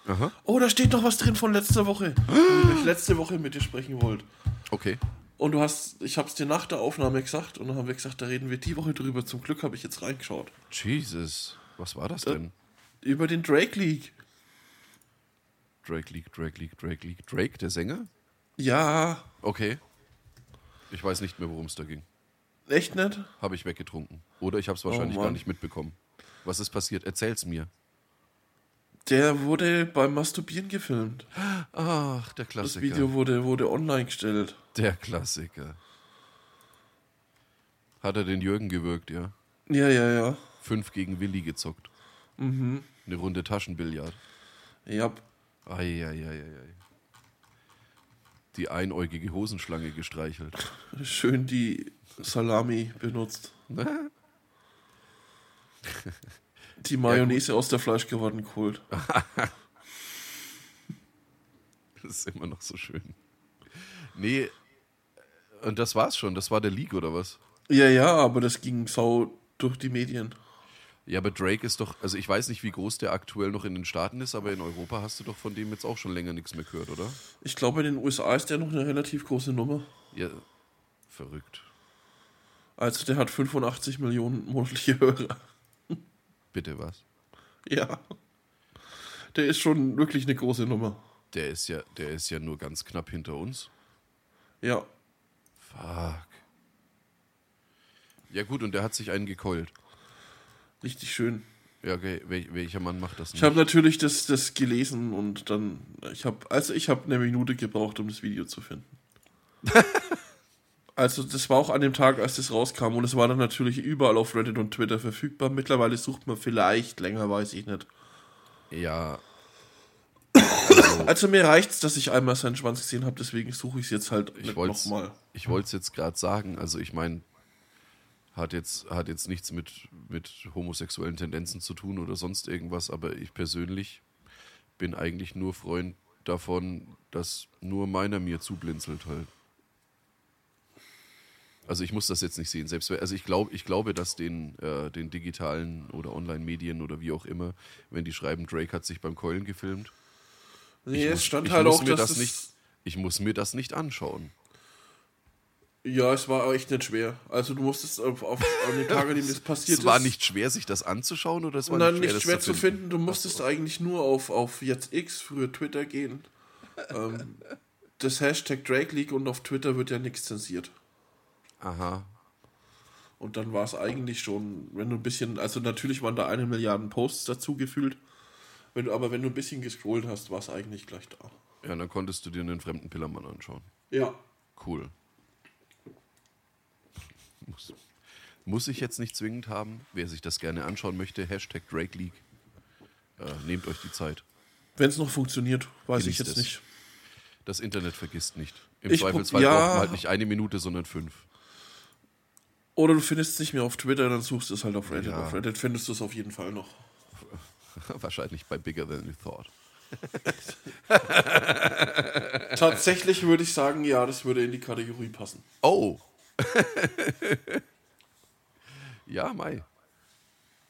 Aha. Oh, da steht noch was drin von letzter Woche, worüber ich letzte Woche mit dir sprechen wollte. Okay. Und du hast, ich hab's dir nach der Aufnahme gesagt und dann haben wir gesagt, da reden wir die Woche drüber. Zum Glück habe ich jetzt reingeschaut. Jesus. Was war das denn? Über den Drake League. Drake League, Drake League, Drake League. Drake, der Sänger? Ja, Okay. Ich weiß nicht mehr, worum es da ging. Echt nicht? Habe ich weggetrunken. Oder ich habe es wahrscheinlich Oh gar nicht mitbekommen. Was ist passiert? Erzähl's mir. Der wurde beim Masturbieren gefilmt. Ach, der Das Klassiker. Video wurde, wurde online gestellt. Der Klassiker. Hat er den Jürgen gewirkt, ja? Ja, ja, ja. Fünf gegen Willi gezockt. Mhm. Eine Runde Taschenbillard. Ja, Eieieiei. Die einäugige Hosenschlange gestreichelt. schön die Salami benutzt. Die Mayonnaise aus der Fleischgewannen geholt. Das ist immer noch so schön. Nee, und das war's schon. Das war der League, oder was? Ja, ja, aber das ging sau durch die Medien. Ja, aber Drake ist doch, also ich weiß nicht, wie groß der aktuell noch in den Staaten ist, aber in Europa hast du doch von dem jetzt auch schon länger nichts mehr gehört, oder? Ich glaube, in den USA ist der noch eine relativ große Nummer. Ja, verrückt. Also der hat 85 Millionen monatliche Hörer. Bitte was? Ja. Der ist schon wirklich eine große Nummer. Der ist ja, der ist ja nur ganz knapp hinter uns. Ja. Fuck. Ja gut, und der hat sich einen gekeult. Richtig schön. Ja, okay, wel welcher Mann macht das Ich nicht? habe natürlich das, das gelesen und dann, ich habe, also ich habe eine Minute gebraucht, um das Video zu finden. also das war auch an dem Tag, als das rauskam und es war dann natürlich überall auf Reddit und Twitter verfügbar. Mittlerweile sucht man vielleicht länger, weiß ich nicht. ja, Also mir reicht's, dass ich einmal seinen Schwanz gesehen habe, deswegen suche ich es jetzt halt nochmal. ich wollte es jetzt gerade sagen. Also ich meine, hat jetzt, hat jetzt nichts mit, mit homosexuellen Tendenzen zu tun oder sonst irgendwas, aber ich persönlich bin eigentlich nur Freund davon, dass nur meiner mir zublinzelt halt. Also ich muss das jetzt nicht sehen. Selbst also ich glaube, ich glaube, dass den, äh, den digitalen oder Online-Medien oder wie auch immer, wenn die schreiben, Drake hat sich beim Keulen gefilmt, Nee, ich es muss, stand halt muss auch, mir dass das nicht, ich muss mir das nicht anschauen. Ja, es war echt nicht schwer. Also du musstest auf, auf an den Tagen, an dem das passiert Es war ist. nicht schwer, sich das anzuschauen oder es war Nein, nicht schwer, nicht schwer zu finden. Du musstest eigentlich nur auf, auf jetzt X, früher Twitter gehen. ähm, das Hashtag Drake League und auf Twitter wird ja nichts zensiert. Aha. Und dann war es eigentlich schon, wenn du ein bisschen, also natürlich waren da eine Milliarde Posts dazu gefühlt. Wenn du, aber wenn du ein bisschen gescrollt hast, war es eigentlich gleich da. Ja, dann konntest du dir einen fremden Pillermann anschauen. Ja. Cool. Muss, muss ich jetzt nicht zwingend haben. Wer sich das gerne anschauen möchte, Hashtag Drake League. Äh, nehmt euch die Zeit. Wenn es noch funktioniert, weiß ich Genießt jetzt es. nicht. Das Internet vergisst nicht. Im Ich Zweifelsfall ja. braucht man halt nicht eine Minute, sondern fünf. Oder du findest es nicht mehr auf Twitter, dann suchst du es halt auf Reddit. Ja. Auf Reddit findest du es auf jeden Fall noch. Wahrscheinlich bei Bigger Than You Thought. Tatsächlich würde ich sagen, ja, das würde in die Kategorie passen. Oh! ja, Mai.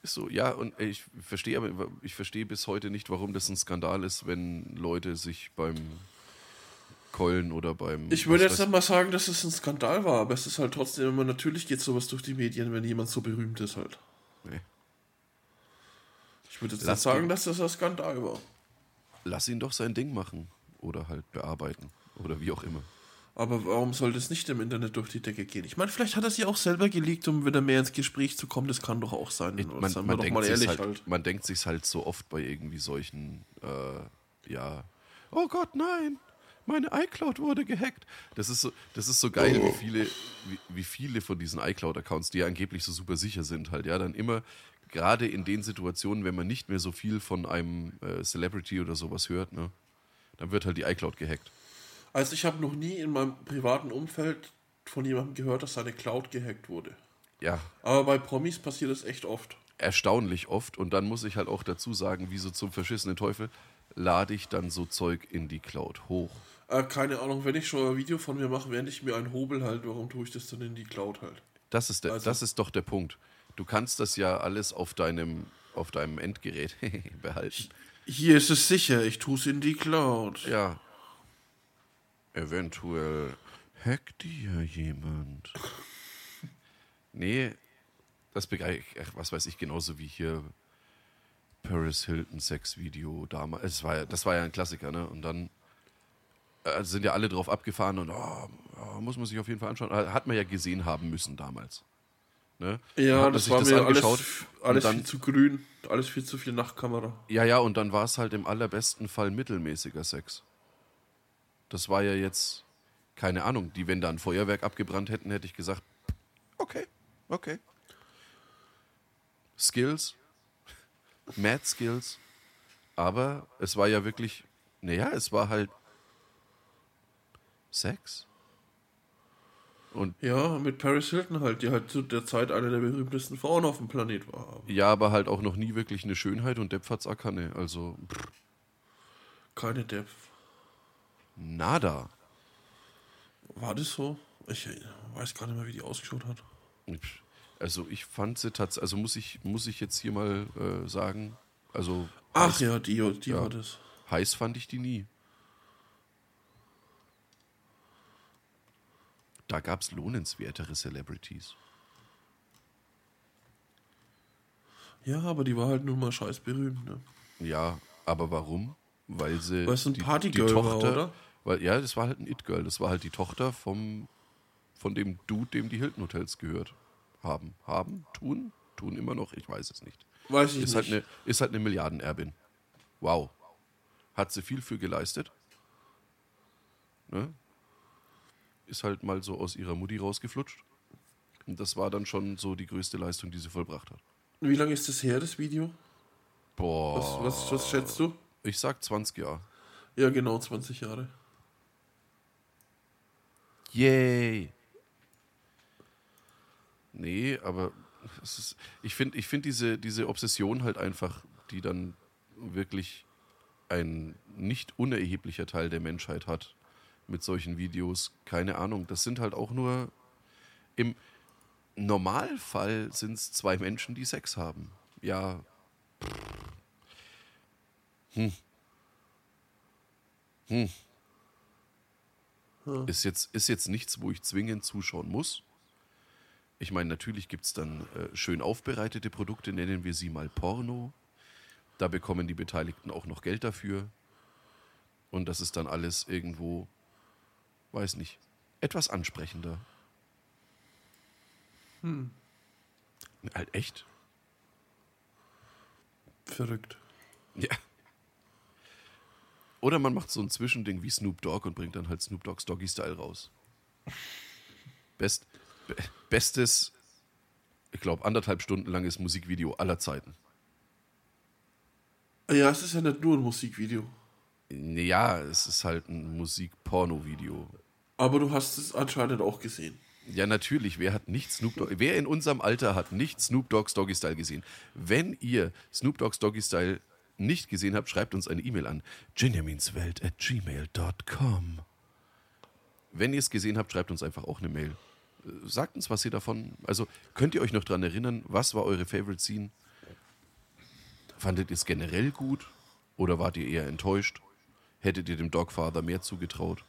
Ist so, ja, und ich verstehe aber, ich verstehe bis heute nicht, warum das ein Skandal ist, wenn Leute sich beim Keulen oder beim. Ich würde jetzt nicht mal sagen, dass es ein Skandal war, aber es ist halt trotzdem immer, natürlich geht sowas durch die Medien, wenn jemand so berühmt ist halt. Nee. Ich würde jetzt Lass nicht sagen, ihn. dass das ein Skandal war. Lass ihn doch sein Ding machen. Oder halt bearbeiten. Oder wie auch immer. Aber warum soll das nicht im Internet durch die Decke gehen? Ich meine, vielleicht hat er sich auch selber geleakt, um wieder mehr ins Gespräch zu kommen. Das kann doch auch sein. Ich, man, man, doch denkt ehrlich halt, halt. man denkt sich halt so oft bei irgendwie solchen, äh, ja, oh Gott, nein, meine iCloud wurde gehackt. Das ist so, das ist so geil, Oh. wie viele, wie, wie viele von diesen iCloud-Accounts, die ja angeblich so super sicher sind, halt, ja, dann immer, gerade in den Situationen, wenn man nicht mehr so viel von einem äh, Celebrity oder sowas hört, ne, dann wird halt die iCloud gehackt. Also ich habe noch nie in meinem privaten Umfeld von jemandem gehört, dass seine Cloud gehackt wurde. Ja, Aber bei Promis passiert das echt oft. erstaunlich oft. Und dann muss ich halt auch dazu sagen, wie so zum verschissenen Teufel, lade ich dann so Zeug in die Cloud hoch. Äh, keine Ahnung, wenn ich schon ein Video von mir mache, während ich mir einen Hobel halt, warum tue ich das dann in die Cloud halt? Das ist, der, Also- das ist doch der Punkt. Du kannst das ja alles auf deinem, auf deinem Endgerät behalten. Hier ist es sicher, ich tue es in die Cloud. Ja. Eventuell hackt ja jemand. Nee, das begreife ich, ach, was weiß ich, genauso wie hier Paris Hilton Sex-Video damals. Es war ja, das war ja ein Klassiker, ne? Und dann äh, sind ja alle drauf abgefahren und oh, oh, muss man sich auf jeden Fall anschauen. Hat man ja gesehen haben müssen damals. Ne? Ja, das war mir angeschaut alles, alles dann, viel zu grün, alles viel zu viel Nachtkamera. Ja, ja, und dann war es halt im allerbesten Fall mittelmäßiger Sex. Das war ja jetzt, keine Ahnung, die, wenn da ein Feuerwerk abgebrannt hätten, hätte ich gesagt, okay, okay. Skills, Mad Skills, aber es war ja wirklich, naja, es war halt Sex. Und Ja, mit Paris Hilton halt, die halt zu der Zeit eine der berühmtesten Frauen auf dem Planet war. ja, aber halt auch noch nie wirklich eine Schönheit und Depp hat's auch keine, also pff, Keine Depth. nada. War das so? Ich äh, weiß gar nicht mehr, wie die ausgeschaut hat. Also ich fand sie tatsächlich, also muss ich, muss ich jetzt hier mal äh, sagen, also Ach heiß, ja, die, die Ja. war das. heiß fand ich die nie. Da gab es lohnenswertere Celebrities. Ja, aber die war halt nur mal scheiß berühmt, ne? Ja, aber warum? Weil sie Weil es ein die, Partygirl die war, Tochter, oder? Weil, ja, das war halt ein It-Girl. Das war halt die Tochter vom, von dem Dude, dem die Hilton Hotels gehört haben. Haben? Tun? Tun immer noch? Ich weiß es nicht. Weiß ich Ist nicht. halt, eine, ist halt eine Milliardenerbin. Wow. Hat sie viel für geleistet. Ne? Ist halt mal so aus ihrer Mutti rausgeflutscht. Und das war dann schon so die größte Leistung, die sie vollbracht hat. Wie lange ist das her, das Video? Boah. Was, was, was schätzt du? Ich sag 20 Jahre. Ja, genau, 20 Jahre. Yay. Nee, aber ist, ich finde ich find diese, diese Obsession halt einfach, die dann wirklich ein nicht unerheblicher Teil der Menschheit hat mit solchen Videos, keine Ahnung. Das sind halt auch nur im Normalfall sind es zwei Menschen, die Sex haben. Ja. Hm. Hm. Ist jetzt, ist jetzt nichts, wo ich zwingend zuschauen muss. Ich meine, natürlich gibt es dann äh, schön aufbereitete Produkte, nennen wir sie mal Porno. Da bekommen die Beteiligten auch noch Geld dafür. Und das ist dann alles irgendwo, weiß nicht, etwas ansprechender. Hm. Halt echt. Verrückt. Ja. Oder man macht so ein Zwischending wie Snoop Dogg und bringt dann halt Snoop Dogg's Doggy Style raus. Best, be, bestes, ich glaube, anderthalb Stunden langes Musikvideo aller Zeiten. Ja, es ist ja nicht nur ein Musikvideo. Ja, es ist halt ein Musik-Porno-Video. Aber du hast es anscheinend auch gesehen. Ja, natürlich. Wer hat nicht Snoop Dogg? Wer in unserem Alter hat nicht Snoop Dogg's Doggy Style gesehen? Wenn ihr Snoop Dogg's Doggy Style nicht gesehen habt, schreibt uns eine E-Mail an benjaminswelt at gmail.com. Wenn ihr es gesehen habt, schreibt uns einfach auch eine Mail. Äh, Sagt uns, was ihr davon. Also könnt ihr euch noch dran erinnern, was war eure Favorite Scene? Fandet ihr es generell gut? Oder wart ihr eher enttäuscht? Hättet ihr dem Dogfather mehr zugetraut?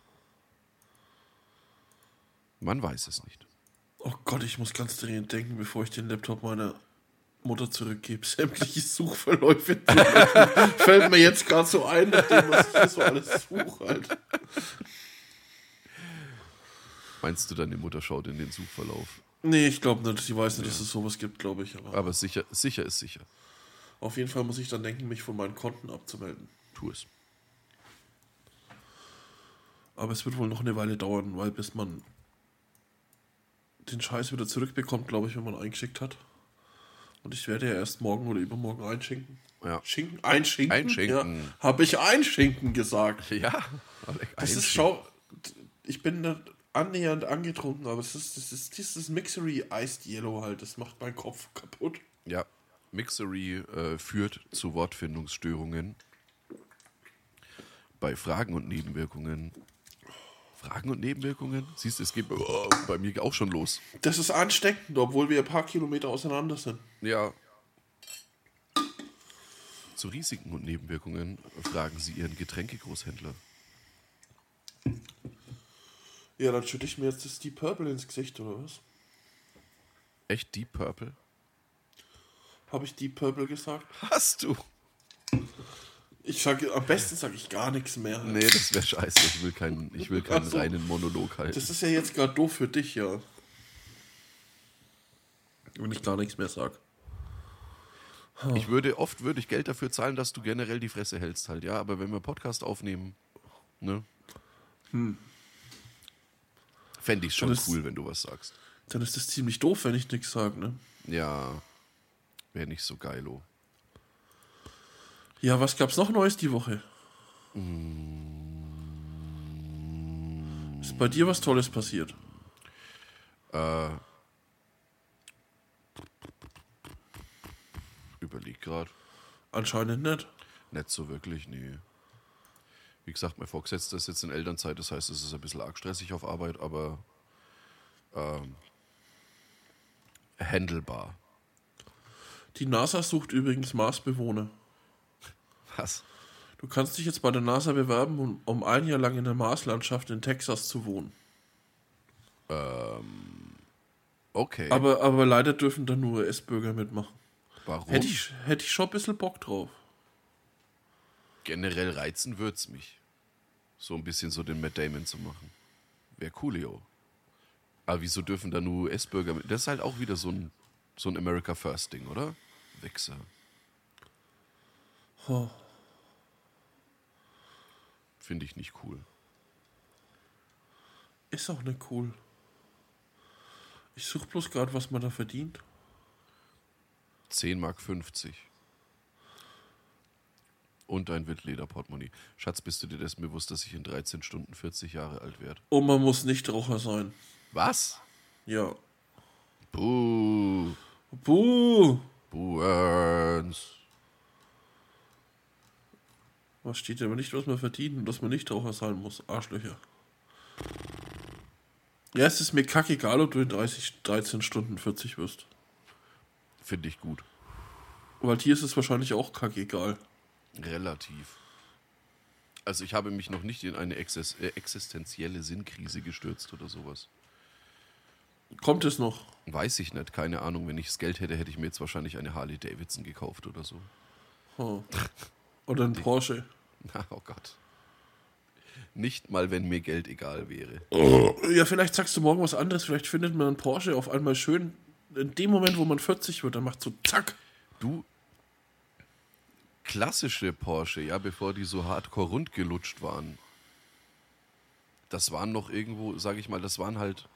Man weiß es nicht. Oh Gott, ich muss ganz dringend denken, bevor ich den Laptop meiner Mutter zurückgebe. Sämtliche Suchverläufe. Fällt mir jetzt gerade so ein, nachdem was ich hier so alles suche. Halt. Meinst du, deine Mutter schaut in den Suchverlauf? Nee, ich glaube nicht. Sie weiß nicht, dass es sowas gibt, glaube ich. Aber Aber sicher, sicher ist sicher. auf jeden Fall muss ich dann denken, mich von meinen Konten abzumelden. Tu es. Aber es wird wohl noch eine Weile dauern, weil bis man den Scheiß wieder zurückbekommt, glaube ich, wenn man eingeschickt hat. Und ich werde ja erst morgen oder übermorgen einschinken. Ja. Schinken? Einschinken? Einschinken. Ja, Habe ich einschinken gesagt. Ja, Das ist, schau, ich bin da annähernd angetrunken, aber es ist, das ist dieses Mixery Iced Yellow halt, das macht meinen Kopf kaputt. Ja, Mixery äh, führt zu Wortfindungsstörungen. Bei Fragen und Nebenwirkungen. Magen- und Nebenwirkungen? Siehst du, es geht oh, bei mir auch schon los. Das ist ansteckend, obwohl wir ein paar Kilometer auseinander sind. Ja. Zu Risiken und Nebenwirkungen fragen Sie Ihren Getränkegroßhändler. Ja, dann schütte ich mir jetzt das Deep Purple ins Gesicht, oder was? Echt Deep Purple? Habe ich Deep Purple gesagt? Hast du? Ich sage, am besten sage ich gar nichts mehr. Nee, das wäre scheiße. Ich will keinen, ich will keinen Ach so. reinen Monolog halten. Das ist ja jetzt gerade doof für dich, ja. Wenn ich gar nichts mehr sage. Ich würde, oft würde ich Geld dafür zahlen, dass du generell die Fresse hältst halt, ja. Aber wenn wir Podcast aufnehmen, ne? Fände ich schon ist- cool, wenn du was sagst. Dann ist das ziemlich doof, wenn ich nichts sage, ne? Ja. Wäre nicht so geilo. Ja, was gab's noch Neues die Woche? Ist bei dir was Tolles passiert? Äh. Überleg grad. Anscheinend nicht. Nicht so wirklich, nee. Wie gesagt, mein Vorgesetzter ist jetzt in Elternzeit, das heißt, es ist ein bisschen arg stressig auf Arbeit, aber ähm, handelbar. Die NASA sucht übrigens Marsbewohner. Was? Du kannst dich jetzt bei der NASA bewerben, um, um ein Jahr lang in der Marslandschaft in Texas zu wohnen. Okay. Aber, aber leider dürfen da nur US-Bürger mitmachen. Warum? Hätte ich, hätte ich schon ein bisschen Bock drauf. Generell reizen wird's mich. So ein bisschen so den Matt Damon zu machen. Wäre coolio. Aber wieso dürfen da nur US-Bürger mit? Das ist halt auch wieder so ein, so ein America First-Ding, oder? Wichser. Oh. Finde ich nicht cool. Ist auch nicht cool. Ich suche bloß gerade, was man da verdient. 10 Mark 50. Und ein Wildleder-Portemonnaie. Schatz, bist du dir dessen bewusst, dass ich in 13 Stunden 40 Jahre alt werde? Und man muss nicht Raucher sein. Was? Ja. Buh. Buh! Buh, Ernst. Was steht aber nicht, was man verdient und dass man nicht Raucher sein muss. Arschlöcher. Ja, es ist mir kackegal, ob du in 30, 13 Stunden 40 wirst. Finde ich gut. Weil hier ist es wahrscheinlich auch kackegal. Relativ. Also ich habe mich noch nicht in eine exis äh, existenzielle Sinnkrise gestürzt oder sowas. Kommt es noch? Weiß ich nicht, keine Ahnung. Wenn ich das Geld hätte, hätte ich mir jetzt wahrscheinlich eine Harley Davidson gekauft oder so. Oh. Oder ein Porsche. Na, oh Gott. Nicht mal, wenn mir Geld egal wäre. Ja, vielleicht sagst du morgen was anderes. Vielleicht findet man einen Porsche auf einmal schön. In dem Moment, wo man 40 wird, dann macht so zack. Du, klassische Porsche, ja, bevor die so hardcore rundgelutscht waren, das waren noch irgendwo, sage ich mal, das waren halt,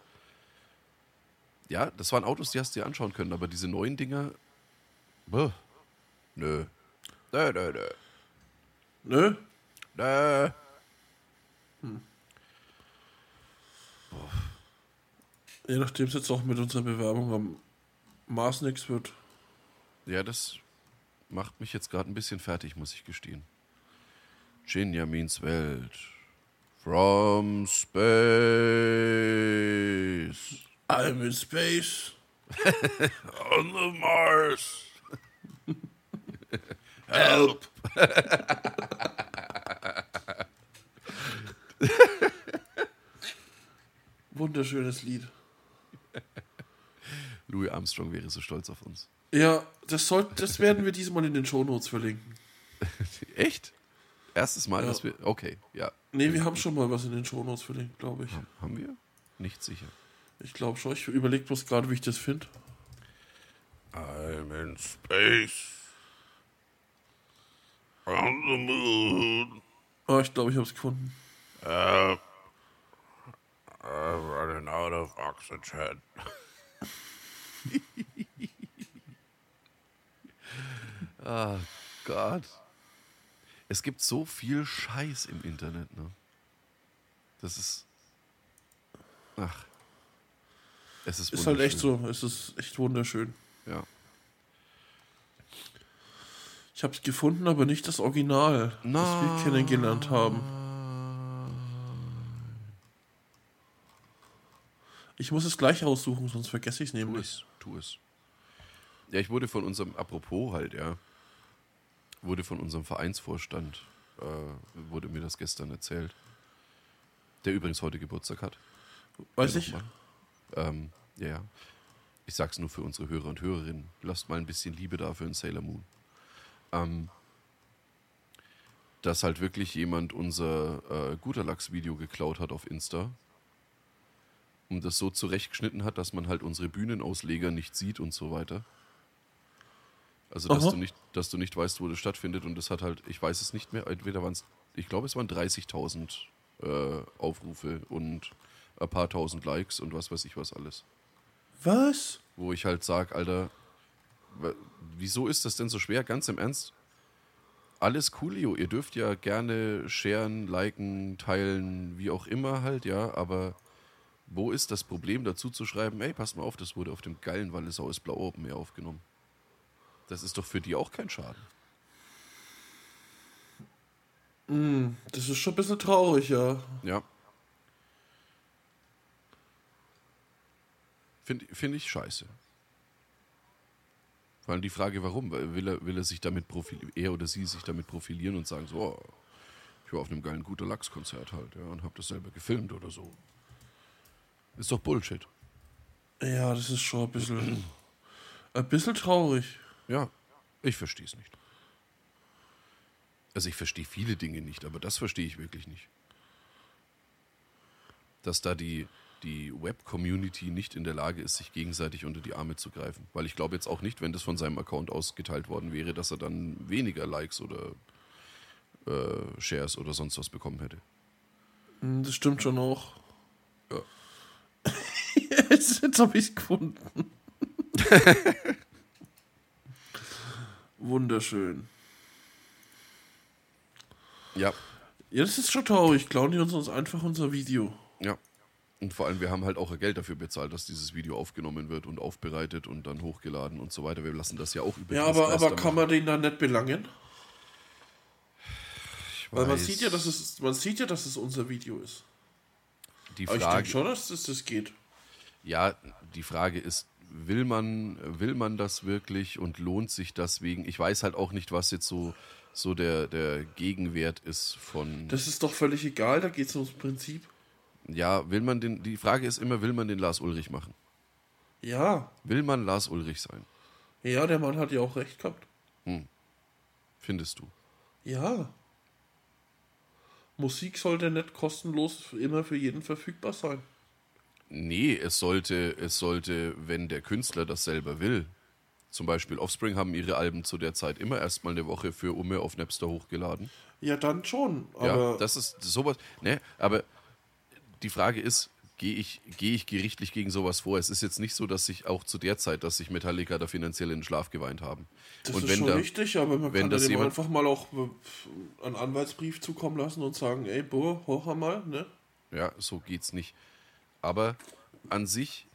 ja, das waren Autos, die hast du dir anschauen können, aber diese neuen Dinger, bäh, nö, nö, nö, nö, Nö? nö. Je nachdem es jetzt auch mit unserer Bewerbung am Mars nichts wird. Ja, das macht mich jetzt gerade ein bisschen fertig, muss ich gestehen. Benjamins Welt. From Space. I'm in space. On the Mars. Help. Wunderschönes Lied. Louis Armstrong wäre so stolz auf uns. Ja, das, soll, das werden wir diesmal in den Shownotes verlinken. Echt? Erstes Mal, Ja. dass wir. Okay, ja. Ne, wir haben schon mal was in den Shownotes verlinkt, glaube ich. Haben wir? Nicht sicher. Ich glaube schon. Ich überlege bloß gerade, wie ich das finde. I'm in space. Ah, ich glaube, ich habe es gefunden. Uh, I'm running out of oxygen. Ah Gott. Es gibt so viel Scheiß im Internet, ne? Das ist. Ach. Es ist Ist halt echt so. Es ist echt wunderschön. Ja. Ich habe es gefunden, aber nicht das Original, das wir kennengelernt haben. Ich muss es gleich raussuchen, sonst vergesse ich es Tu nämlich. es, tu es. Ja, ich wurde von unserem, apropos halt, ja, wurde von unserem Vereinsvorstand, äh, wurde mir das gestern erzählt, der übrigens heute Geburtstag hat. Weiß Ja, ich? Ähm, ja, ja. Ich sag's nur für unsere Hörer und Hörerinnen. Lasst mal ein bisschen Liebe da für den Sailor Moon. Ähm, dass halt wirklich jemand unser äh, Guterlachs-Video geklaut hat auf Insta und das so zurechtgeschnitten hat, dass man halt unsere Bühnenausleger nicht sieht und so weiter. Also, dass Aha. du, nicht, dass du nicht weißt, wo das stattfindet und das hat halt, ich weiß es nicht mehr, entweder waren es, ich glaube, es waren 30.000 äh, Aufrufe und ein paar tausend Likes und was weiß ich was alles. Was? Wo ich halt sage, Alter, wieso ist das denn so schwer? Ganz im Ernst. Alles coolio. Ihr dürft ja gerne sharen, liken, teilen, wie auch immer halt, ja, aber wo ist das Problem dazu zu schreiben, ey, passt mal auf, das wurde auf dem geilen Wallisaues Blau Open Air aufgenommen. Das ist doch für die auch kein Schaden. Das ist schon ein bisschen traurig, ja. Ja. Finde find ich scheiße. Vor allem die Frage, warum? Will er, will er sich damit profilieren, er oder sie sich damit profilieren und sagen so, oh, ich war auf einem geilen guter Lachs-Konzert halt, ja, und hab das selber gefilmt oder so. Ist doch Bullshit. Ja, das ist schon ein bisschen. ein bisschen traurig. Ja, ich verstehe es nicht. Also ich verstehe viele Dinge nicht, aber das verstehe ich wirklich nicht. Dass da die, die Web-Community nicht in der Lage ist, sich gegenseitig unter die Arme zu greifen. Weil ich glaube jetzt auch nicht, wenn das von seinem Account ausgeteilt worden wäre, dass er dann weniger Likes oder äh, Shares oder sonst was bekommen hätte. Hm, Das stimmt schon auch. Ja. jetzt jetzt habe ich es gefunden. Wunderschön. Ja, Ja, das ist schon traurig. Klauen die uns, uns einfach unser Video. ja. Und vor allem, wir haben halt auch Geld dafür bezahlt, dass dieses Video aufgenommen wird und aufbereitet und dann hochgeladen und so weiter. Wir lassen das ja auch über Ja, aber, aber kann man den dann nicht belangen? Weil man sieht ja, dass es, man sieht ja, dass es unser Video ist. Die Aber ich Frage, denke schon, dass das, das geht. ja, die Frage ist, will man, will man das wirklich und lohnt sich das wegen? Ich weiß halt auch nicht, was jetzt so, so der, der Gegenwert ist von. Das ist doch völlig egal, da geht es ums Prinzip. Ja, will man den, die Frage ist immer, will man den Lars Ulrich machen? Ja, Will man Lars Ulrich sein? ja, der Mann hat ja auch recht gehabt. Findest du? Ja. Musik sollte nicht kostenlos immer für jeden verfügbar sein. Nee, es sollte, es sollte, wenn der Künstler das selber will. Zum Beispiel Offspring haben ihre Alben zu der Zeit immer erstmal eine Woche für Umme auf Napster hochgeladen. Ja, dann schon. Ja, das ist sowas. Ne, aber die Frage ist, gehe ich, gehe ich gerichtlich gegen sowas vor? Es ist jetzt nicht so, dass sich auch zu der Zeit, dass sich Metallica da finanziell in den Schlaf geweint haben. das und ist wenn schon da, richtig, aber man wenn kann das dem jemand- einfach mal auch äh, einen Anwaltsbrief zukommen lassen und sagen, ey, boah, hoch einmal, ne? Ja, so geht's nicht. Aber an sich,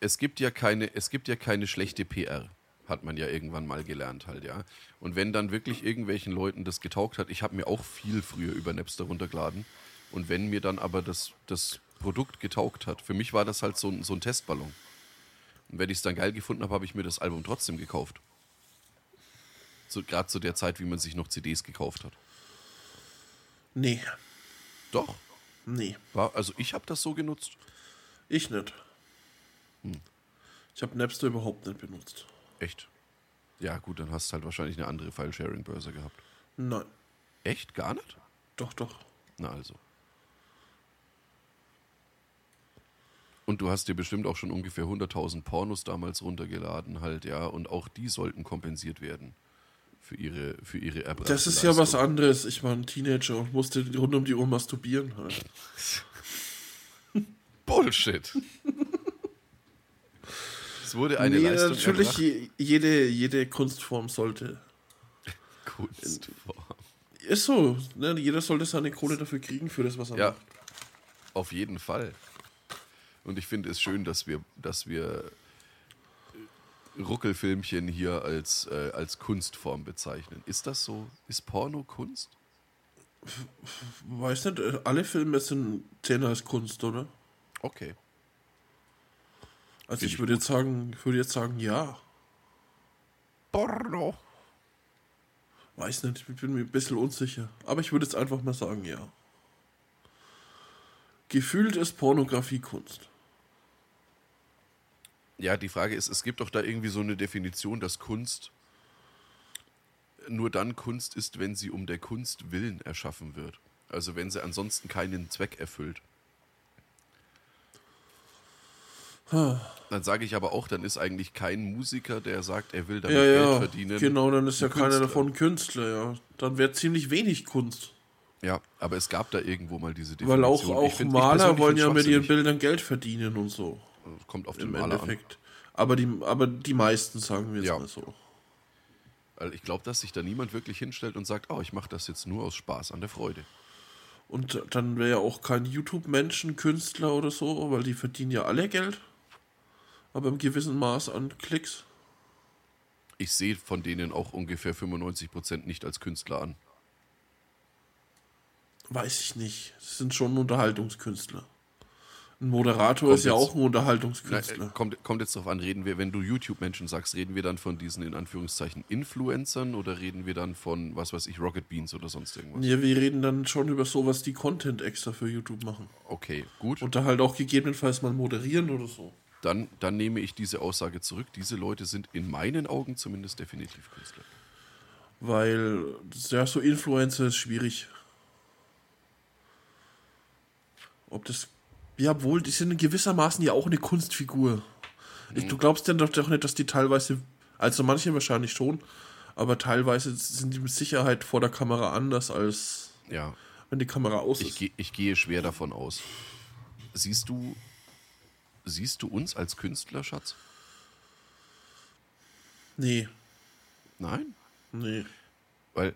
es gibt ja keine, es gibt ja keine schlechte PR, hat man ja irgendwann mal gelernt halt, ja. Und wenn dann wirklich irgendwelchen Leuten das getaugt hat, ich habe mir auch viel früher über Napster runtergeladen. Und wenn mir dann aber das, das Produkt getaugt hat, für mich war das halt so, ein- so ein Testballon. Und wenn ich es dann geil gefunden habe, habe ich mir das Album trotzdem gekauft. So, Gerade zu der Zeit, wie man sich noch CDs gekauft hat. Nee, Doch. nee, War, also ich habe das so genutzt. ich nicht. Ich habe Napster überhaupt nicht benutzt. Echt? Ja, gut, dann hast du halt wahrscheinlich eine andere File-Sharing-Börse gehabt. Nein, Echt? Gar nicht? doch, doch. Na also. Und du hast dir bestimmt auch schon ungefähr 100.000 Pornos damals runtergeladen, halt, ja. Und auch die sollten kompensiert werden für ihre, für ihre erbrachte Das ist ja was anderes. Ich war ein Teenager und musste rund um die Uhr masturbieren. Halt. Bullshit. es wurde eine nee, Leistung natürlich, je, jede, jede Kunstform sollte. Kunstform. Ist so, ne? Jeder sollte seine Kohle dafür kriegen, für das, was er Ja, macht. auf jeden Fall. Und ich finde es schön, dass wir, dass wir Ruckelfilmchen hier als, äh, als Kunstform bezeichnen. Ist das so? Ist Porno Kunst? Weiß nicht, äh, alle Filme sind zählen als Kunst, oder? Okay. Also Find ich ich würde jetzt sagen, ich würde jetzt sagen, ja. Porno. Weiß nicht, ich bin mir ein bisschen unsicher. Aber ich würde jetzt einfach mal sagen, ja. Gefühlt ist Pornografie Kunst. Ja, die Frage ist, es gibt doch da irgendwie so eine Definition, dass Kunst nur dann Kunst ist, wenn sie um der Kunst willen erschaffen wird. Also wenn sie ansonsten keinen Zweck erfüllt. Dann sage ich aber auch, dann ist eigentlich kein Musiker, der sagt, er will damit Ja, Geld ja, verdienen. genau, dann ist ja ein keiner Künstler. davon Künstler, ja. Dann wäre ziemlich wenig Kunst. Ja, aber es gab da irgendwo mal diese Definition. Weil auch, Ich auch find- Maler wollen ja mit ihren. Bildern Geld verdienen und so. Kommt auf den Im Maler an. Endeffekt. Aber die, aber die meisten sagen wir jetzt Ja. mal so. Weil ich glaube, dass sich da niemand wirklich hinstellt und sagt, oh, ich mache das jetzt nur aus Spaß an der Freude. Und dann wäre ja auch kein YouTube-Menschen Künstler oder so, weil die verdienen ja alle Geld. Aber im gewissen Maß an Klicks. Ich sehe von denen auch ungefähr 95% nicht als Künstler an. Weiß ich nicht. Das sind schon Unterhaltungskünstler. Ein Moderator Kommt ist ja jetzt- auch ein Unterhaltungskünstler. äh, kommt, kommt jetzt darauf an, reden wir, wenn du YouTube-Menschen sagst, reden wir dann von diesen in Anführungszeichen Influencern oder reden wir dann von, was weiß ich, Rocket Beans oder sonst irgendwas? ja, wir reden dann schon über sowas, die Content extra für YouTube machen. Okay, gut. Und da halt auch gegebenenfalls mal moderieren oder so. Dann, dann nehme ich diese Aussage zurück. Diese Leute sind in meinen Augen zumindest definitiv Künstler. Weil, ja, so Influencer ist schwierig. Ob das. Ja, wohl, die sind in gewissermaßen ja auch eine Kunstfigur. Ich, du glaubst ja doch, doch nicht, dass die teilweise. Also manche wahrscheinlich schon, aber teilweise sind die mit Sicherheit vor der Kamera anders, als Ja, wenn die Kamera aus ich, ist. geh, ich gehe schwer davon aus. Siehst du, siehst du uns als Künstler, Schatz? Nee, Nein? nee. Weil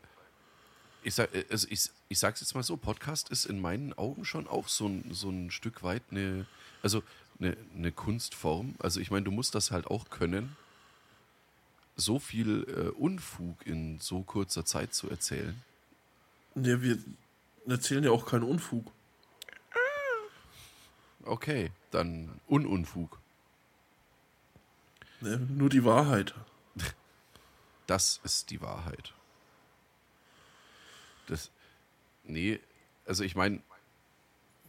ich sag, also ich, ich sag's jetzt mal so, Podcast ist in meinen Augen schon auch so ein, so ein Stück weit eine, also eine, eine Kunstform. Also ich meine, du musst das halt auch können, so viel äh, Unfug in so kurzer Zeit zu erzählen. Ja, wir erzählen ja auch keinen Unfug. Okay, dann Ununfug. Ne? Nur die Wahrheit. Das ist die Wahrheit. Das, nee, also ich meine,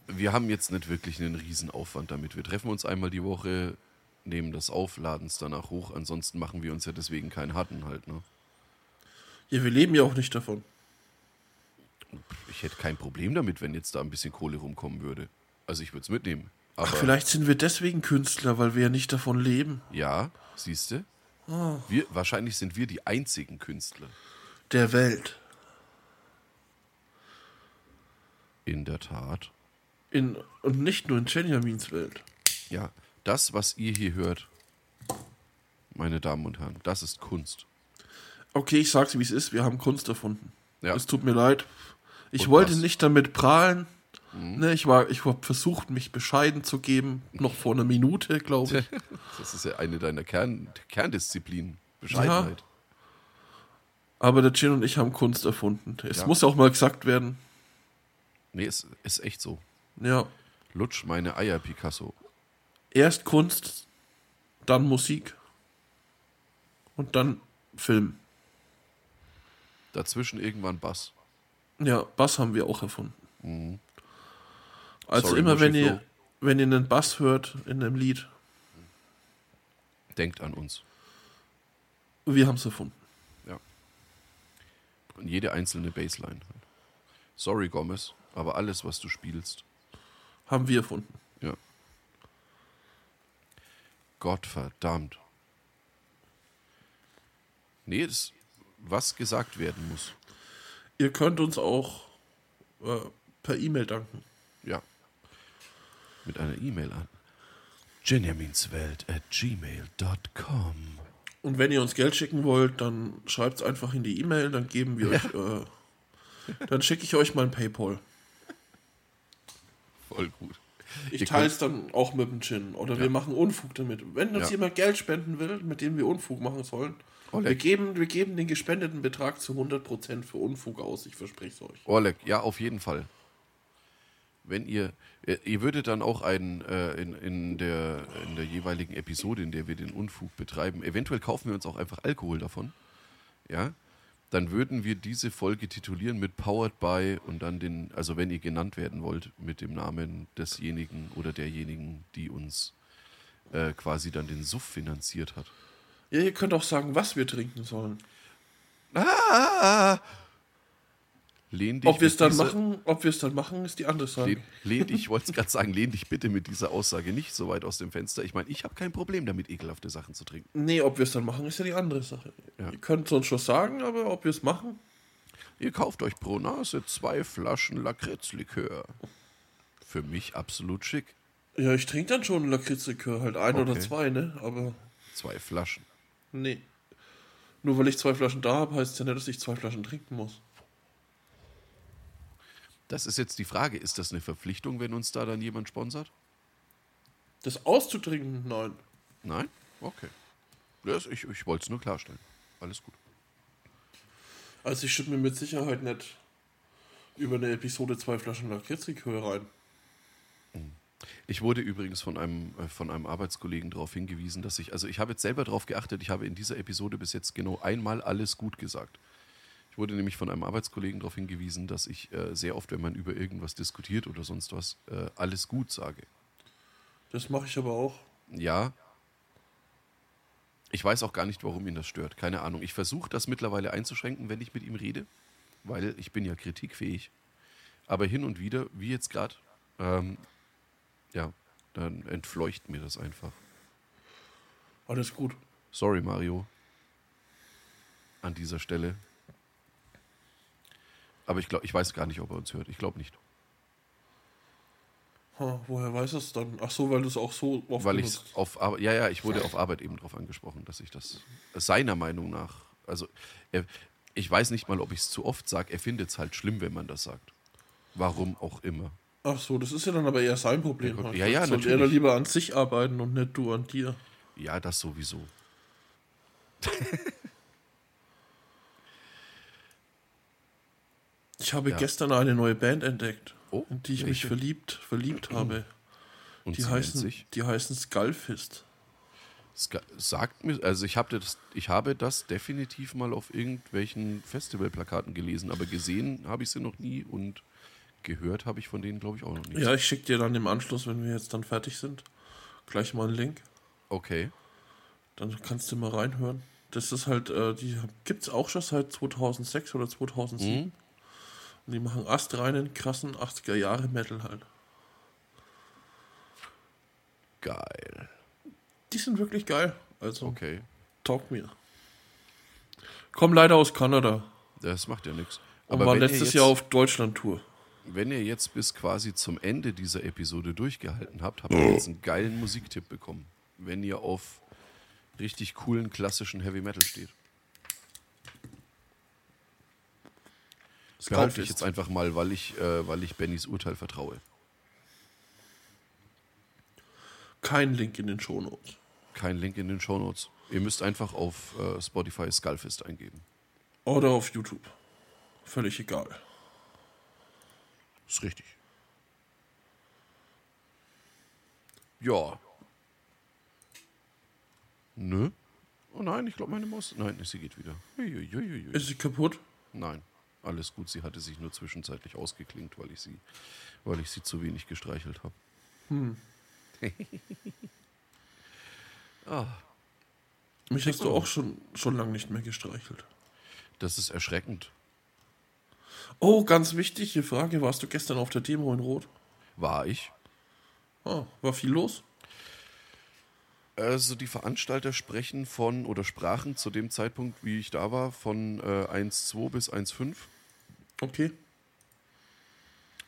wir haben jetzt nicht wirklich einen Riesenaufwand damit. Wir treffen uns einmal die Woche, nehmen das auf, laden es danach hoch. Ansonsten machen wir uns ja deswegen keinen harten halt. Ne? Ja, wir leben ja auch nicht davon. Ich hätte kein Problem damit, wenn jetzt da ein bisschen Kohle rumkommen würde. Also ich würde es mitnehmen. Aber Ach, vielleicht sind wir deswegen Künstler, weil wir ja nicht davon leben. ja, siehst du? Wir, wahrscheinlich sind wir die einzigen Künstler Der Welt. In der Tat. In, und nicht nur in Benjamins Welt. Ja, das, was ihr hier hört, meine Damen und Herren, das ist Kunst. Okay, ich sag's wie es ist, wir haben Kunst erfunden. Ja. Es tut mir leid. Ich Und wollte was? nicht damit prahlen. Ne, ich war, ich habe versucht, mich bescheiden zu geben, noch vor einer Minute, glaube ich. Das ist ja eine deiner Kern Kerndisziplinen. Bescheidenheit. Aber der Gin und ich haben Kunst erfunden. Es Ja. muss auch mal gesagt werden. Nee, es ist echt so. Ja, Lutsch meine Eier, Picasso. erst Kunst, dann Musik und dann Film. Dazwischen irgendwann Bass. Ja, Bass haben wir auch erfunden. Also Sorry, immer, wenn ihr, wenn ihr einen Bass hört in einem Lied, Denkt an uns. wir haben es erfunden. Und jede einzelne Bassline. Sorry, Gomez, aber alles, was du spielst, Haben wir erfunden. ja. Gott verdammt. Nee, das, was gesagt werden muss. Ihr könnt uns auch äh, per E-Mail danken. Ja. Mit einer E-Mail an. Benjaminswelt at gmail.com. Und wenn ihr uns Geld schicken wollt, dann schreibt es einfach in die E-Mail, dann geben wir euch, äh, dann schicke ich euch mein Paypal. Voll gut. Ich teile es dann auch mit dem Gin. Oder wir machen Unfug damit. Wenn uns Ja. jemand Geld spenden will, mit dem wir Unfug machen sollen, Oleg. wir geben, wir geben den gespendeten Betrag zu 100% für Unfug aus. Ich verspreche es euch. Orlek, ja, auf jeden Fall. wenn ihr, äh, ihr würdet dann auch einen, äh, in, in, der, in der jeweiligen Episode, in der wir den Unfug betreiben, eventuell kaufen wir uns auch einfach Alkohol davon, ja, dann würden wir diese Folge titulieren mit Powered by und dann den, also wenn ihr genannt werden wollt, mit dem Namen desjenigen oder derjenigen, die uns äh, quasi dann den Suff finanziert hat. Ja, ihr könnt auch sagen, was wir trinken sollen. Ah! Lehn dich Ob wir es dann machen, ob wir es dann machen, ist die andere Frage. Lehn, lehn dich, ich wollte es gerade sagen, lehn dich bitte mit dieser Aussage nicht so weit aus dem Fenster. Ich meine, ich habe kein Problem damit, ekelhafte Sachen zu trinken. Nee, ob wir es dann machen, ist ja die andere Sache. Ja. Ihr könnt es uns schon sagen, aber ob wir es machen, Ihr kauft euch pro Nase zwei Flaschen Lakritzlikör. Für mich absolut schick. ja, ich trinke dann schon Lakritzlikör, halt ein oder Okay. zwei, ne? Aber Zwei Flaschen. nee. Nur weil ich zwei Flaschen da habe, heißt es ja nicht, dass ich zwei Flaschen trinken muss. Das ist jetzt die Frage, ist das eine Verpflichtung, wenn uns da dann jemand sponsert? Das auszutrinken, nein. Nein? Okay. Das, ich ich wollte es nur klarstellen. Alles gut. Also ich schütte mir mit Sicherheit nicht über eine Episode zwei Flaschen Lakritzlikör rein. Ich wurde übrigens von einem, äh, von einem Arbeitskollegen darauf hingewiesen, dass ich, also ich habe jetzt selber darauf geachtet, ich habe in dieser Episode bis jetzt genau einmal alles gut gesagt. Ich wurde nämlich von einem Arbeitskollegen darauf hingewiesen, dass ich äh, sehr oft, wenn man über irgendwas diskutiert oder sonst was, äh, alles gut sage. Das mache ich aber auch. Ja. Ich weiß auch gar nicht, warum ihn das stört. Keine Ahnung. Ich versuche das mittlerweile einzuschränken, wenn ich mit ihm rede, weil ich bin ja kritikfähig. Aber hin und wieder, wie jetzt gerade, ähm, ja, dann entfleucht mir das einfach. Alles gut. Sorry, Mario. An dieser Stelle. Aber ich glaube, ich weiß gar nicht, ob er uns hört. Ich glaube nicht. Ha, woher weiß es dann? Ach so, weil du es auch so oft Weil ich auf Arbeit, ja, ja, ich wurde auf Arbeit eben darauf angesprochen, dass ich das seiner Meinung nach, also er, ich weiß nicht mal, ob ich es zu oft sage, er findet es halt schlimm, wenn man das sagt. Warum auch immer. Ach so, das ist ja dann aber eher sein Problem. Ja, halt. ja, ja, Soll er natürlich. dann lieber an sich arbeiten und nicht du an dir. Ja, das sowieso. Ich habe Ja. gestern eine neue Band entdeckt, Oh, in die ich welche? mich verliebt, verliebt habe. Und Die heißen, sich, die heißen Skullfist. Sagt mir, also ich habe das, ich habe das definitiv mal auf irgendwelchen Festivalplakaten gelesen, aber gesehen habe ich sie noch nie und gehört habe ich von denen, glaube ich, auch noch nicht. Ja, ich schicke dir dann im Anschluss, wenn wir jetzt dann fertig sind, gleich mal einen Link. Okay. Dann kannst du mal reinhören. Das ist halt, äh, die gibt es auch schon seit 2006 oder 2007. Mhm. Die machen astreinen, krassen 80er Jahre Metal halt. Geil. Die sind wirklich geil. Also, Okay. taugt mir. Kommen leider aus Kanada. Das macht ja nichts. Aber war letztes jetzt, Jahr auf Deutschland-Tour. wenn ihr jetzt bis quasi zum Ende dieser Episode durchgehalten habt, habt ihr jetzt einen geilen Musiktipp bekommen. Wenn ihr auf richtig coolen klassischen Heavy Metal steht. Behaupte ich jetzt einfach mal, weil ich, äh, weil ich Bennys Urteil vertraue. Kein Link in den Shownotes. Kein Link in den Shownotes. Ihr müsst einfach auf äh, Spotify Skullfist eingeben. Oder auf YouTube. Völlig egal. Ist richtig. Ja. Nö. Oh nein, ich glaube meine Maus. Nein, sie geht wieder. Uiuiuiui. Ist sie kaputt? Nein, alles gut. Sie hatte sich nur zwischenzeitlich ausgeklinkt, weil ich sie, weil ich sie zu wenig gestreichelt habe. ah, Mich hast du auch schon, schon lange nicht mehr gestreichelt. das ist erschreckend. Oh, ganz wichtige Frage. Warst du gestern auf der Demo in Rot? War ich. Ah, war viel los? Also die Veranstalter sprechen von oder sprachen zu dem Zeitpunkt, wie ich da war, von äh, 1,2 bis 1,5. Okay.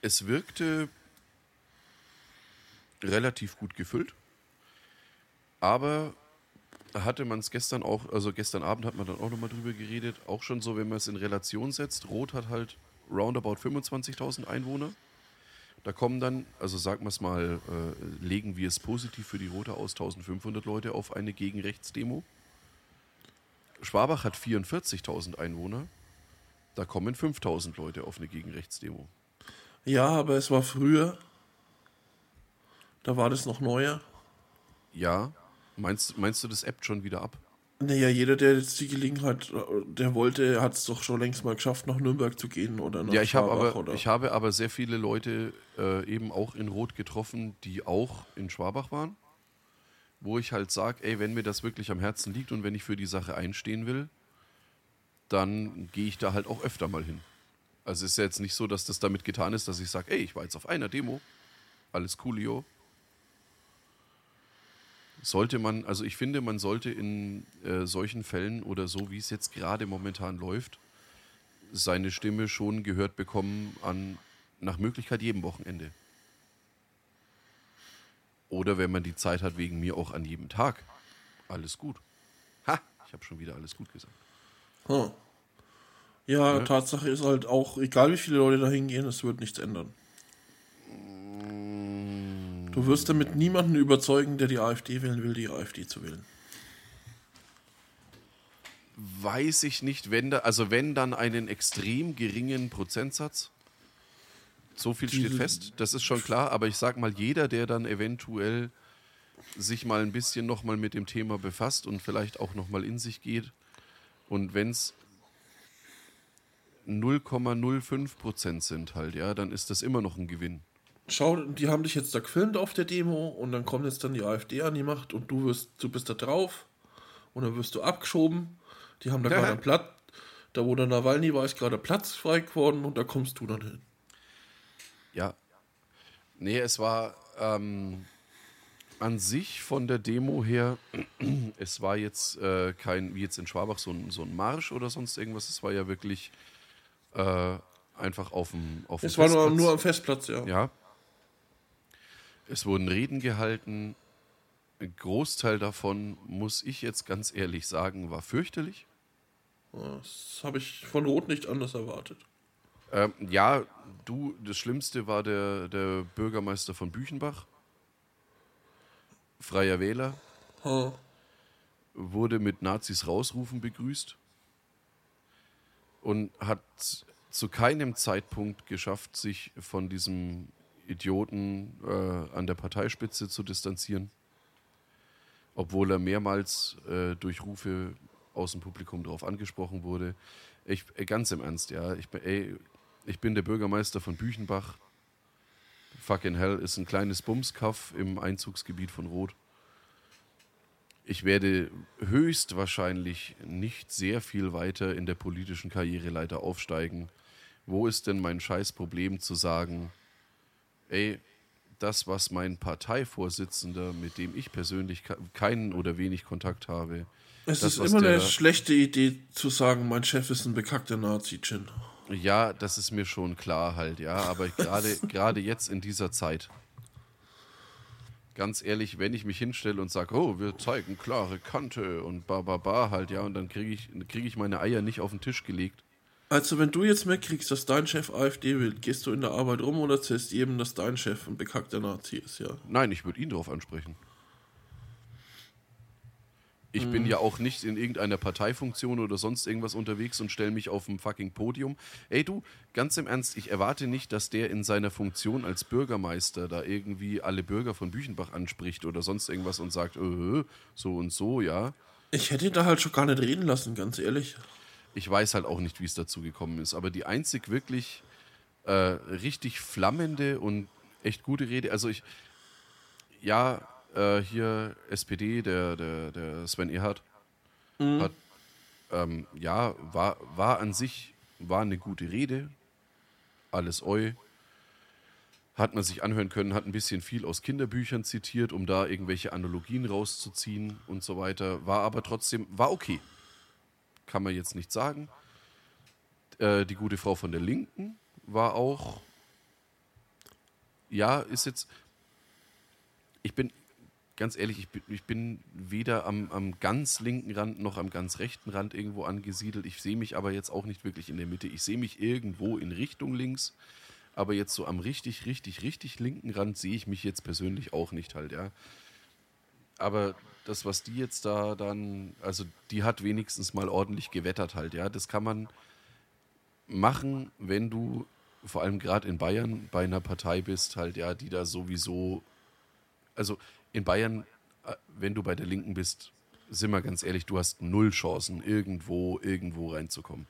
Es wirkte relativ gut gefüllt, aber hatte man es gestern auch, also gestern Abend hat man dann auch nochmal drüber geredet, auch schon so, wenn man es in Relation setzt. Rot hat halt roundabout 25.000 Einwohner. Da kommen dann, also sagen wir es mal, äh, legen wir es positiv für die Rote aus, 1500 Leute auf eine Gegenrechtsdemo. Schwabach hat 44.000 Einwohner. Da kommen 5000 Leute auf eine Gegenrechtsdemo. Ja, aber es war früher Da war das noch neuer. Ja. Meinst, meinst du, das appt schon wieder ab? Naja, jeder, der jetzt die Gelegenheit, der wollte, hat es doch schon längst mal geschafft, nach Nürnberg zu gehen oder nach Ja, ich, hab aber, oder- ich habe aber sehr viele Leute äh, eben auch in Rot getroffen, die auch in Schwabach waren. Wo ich halt sage, ey, wenn mir das wirklich am Herzen liegt und wenn ich für die Sache einstehen will, dann gehe ich da halt auch öfter mal hin. Also es ist ja jetzt nicht so, dass das damit getan ist, dass ich sage, ey, ich war jetzt auf einer Demo. Alles coolio. Sollte man, also ich finde, man sollte in äh, solchen Fällen oder so, wie es jetzt gerade momentan läuft, seine Stimme schon gehört bekommen an nach Möglichkeit jedem Wochenende. Oder wenn man die Zeit hat, wegen mir auch an jedem Tag. Alles gut. Ha, ich habe schon wieder alles gut gesagt. Hm. Ja, Tatsache ist halt auch, egal wie viele Leute da hingehen, es wird nichts ändern. Du wirst damit niemanden überzeugen, der die AfD wählen will, die AfD zu wählen. Weiß ich nicht, wenn da, also wenn dann einen extrem geringen Prozentsatz. So viel steht fest, das ist schon klar, aber ich sag mal, jeder, der dann eventuell sich mal ein bisschen nochmal mit dem Thema befasst und vielleicht auch nochmal in sich geht und wenn es 0,05 Prozent sind halt, ja, dann ist das immer noch ein Gewinn. Schau, die haben dich jetzt da gefilmt auf der Demo und dann kommt jetzt dann die AfD an die Macht und du wirst, du bist da drauf und dann wirst du abgeschoben. Die haben da Ja. gerade einen Platz, da wo der Nawalny war, ist gerade Platz frei geworden und da kommst du dann hin. Ja. Nee, es war ähm, an sich von der Demo her, es war jetzt äh, kein, wie jetzt in Schwabach, so ein, so ein Marsch oder sonst irgendwas. Es war ja wirklich äh, einfach auf dem auf dem Es war nur, Festplatz. nur am Festplatz, ja. Ja. Es wurden Reden gehalten. Ein Großteil davon, muss ich jetzt ganz ehrlich sagen, war fürchterlich. Das habe ich von Rot nicht anders erwartet. Ähm, ja, du, das Schlimmste war der, der Bürgermeister von Büchenbach. Freier Wähler. Ha. Wurde mit Nazis rausrufen begrüßt. Und hat zu keinem Zeitpunkt geschafft, sich von diesem Idioten äh, an der Parteispitze zu distanzieren. Obwohl er mehrmals äh, durch Rufe aus dem Publikum darauf angesprochen wurde. Ich, äh, ganz im Ernst, ja. Ich, bin- ey, ich bin der Bürgermeister von Büchenbach. Fucking hell ist ein kleines Bumskaff im Einzugsgebiet von Rot. Ich werde höchstwahrscheinlich nicht sehr viel weiter in der politischen Karriereleiter aufsteigen. Wo ist denn mein Scheißproblem zu sagen, ey, das, was mein Parteivorsitzender, mit dem ich persönlich ke- keinen oder wenig Kontakt habe, Es Das, ist immer eine schlechte Idee zu sagen, mein Chef ist ein bekackter Nazi-Chin. Ja, das ist mir schon klar halt, ja, aber gerade gerade jetzt in dieser Zeit. Ganz ehrlich, wenn ich mich hinstelle und sage, oh, wir zeigen klare Kante und ba ba ba halt, ja, und dann kriege ich, krieg ich meine Eier nicht auf den Tisch gelegt. Also wenn du jetzt mitkriegst, dass dein Chef AfD will, gehst du in der Arbeit rum oder erzählst jedem, dass dein Chef ein bekackter Nazi ist, ja? Nein, ich würde ihn darauf ansprechen. Ich bin ja auch nicht in irgendeiner Parteifunktion oder sonst irgendwas unterwegs und stelle mich auf ein fucking Podium. Ey du, ganz im Ernst, ich erwarte nicht, dass der in seiner Funktion als Bürgermeister da irgendwie alle Bürger von Büchenbach anspricht oder sonst irgendwas und sagt, äh, so und so, ja. Ich hätte ihn da halt schon gar nicht reden lassen, ganz ehrlich. Ich weiß halt auch nicht, wie es dazu gekommen ist, aber die einzig wirklich äh, richtig flammende und echt gute Rede, also ich, ja, äh, hier SPD, der, der, der Sven Erhardt, hat, ähm, ja, war, war an sich, war eine gute Rede, alles eu. Hat man sich anhören können, hat ein bisschen viel aus Kinderbüchern zitiert, um da irgendwelche Analogien rauszuziehen und so weiter. War aber trotzdem, war okay kann man jetzt nicht sagen. Äh, die gute Frau von der Linken war auch. Ja, ist jetzt. Ich bin ganz ehrlich, ich bin, ich bin weder am, am ganz linken Rand noch am ganz rechten Rand irgendwo angesiedelt. Ich sehe mich aber jetzt auch nicht wirklich in der Mitte. Ich sehe mich irgendwo in Richtung links. Aber jetzt so am richtig, richtig, richtig linken Rand sehe ich mich jetzt persönlich auch nicht halt, ja. Aber das, was die jetzt da dann, also die hat wenigstens mal ordentlich gewettert halt, ja. Das kann man machen, wenn du vor allem gerade in Bayern bei einer Partei bist, halt, ja, die da sowieso Also in Bayern, äh, wenn du bei der Linken bist, sind wir ganz ehrlich, du hast null Chancen, irgendwo, irgendwo reinzukommen.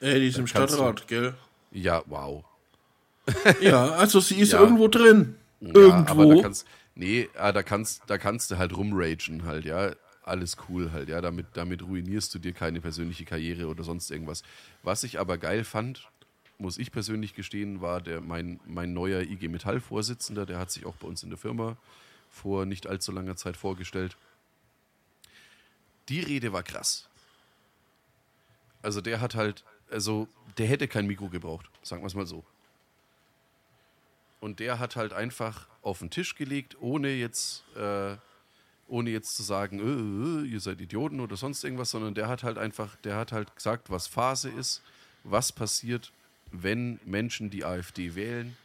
Ey, die ist im kannst du- Stadtrat, gell? Ja, wow. Ja, also sie ist Ja. irgendwo drin. Ja, aber irgendwo. da kannst, nee, ah, da kannst, da kannst du halt rumragen halt, ja. Alles cool halt, ja. Damit, damit ruinierst du dir keine persönliche Karriere oder sonst irgendwas. Was ich aber geil fand, muss ich persönlich gestehen, war der, mein, mein neuer IG Metall-Vorsitzender, der hat sich auch bei uns in der Firma vor nicht allzu langer Zeit vorgestellt. Die Rede war krass. Also der hat halt, also der hätte kein Mikro gebraucht, sagen wir es mal so. Und der hat halt einfach auf den Tisch gelegt, ohne jetzt, äh, ohne jetzt zu sagen, äh, äh, ihr seid Idioten oder sonst irgendwas, sondern der hat halt einfach, der hat halt gesagt, was Phase ist, was passiert, wenn Menschen die AfD wählen,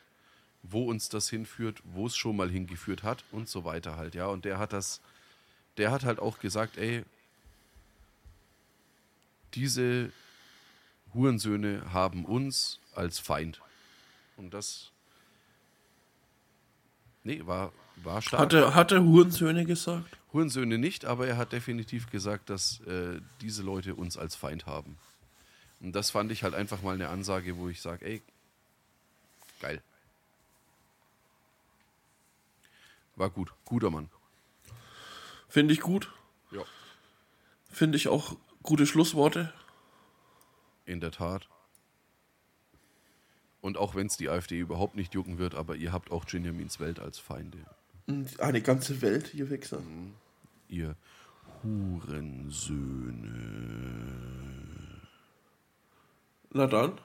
wo uns das hinführt, wo es schon mal hingeführt hat und so weiter halt, ja. Und der hat das, der hat halt auch gesagt, ey, diese Hurensöhne haben uns als Feind. Und das Nee, war, war stark. Hat er, hat er Hurensöhne gesagt? Hurensöhne nicht, aber er hat definitiv gesagt, dass äh, diese Leute uns als Feind haben. Und das fand ich halt einfach mal eine Ansage, wo ich sage, ey, geil. War gut, guter Mann. Finde ich gut. Ja. Finde ich auch gute Schlussworte. In der Tat. Und auch wenn es die AfD überhaupt nicht jucken wird, aber ihr habt auch Benjamins Welt als Feinde. Eine ganze Welt, ihr Wichser. Ihr Hurensöhne. Na dann.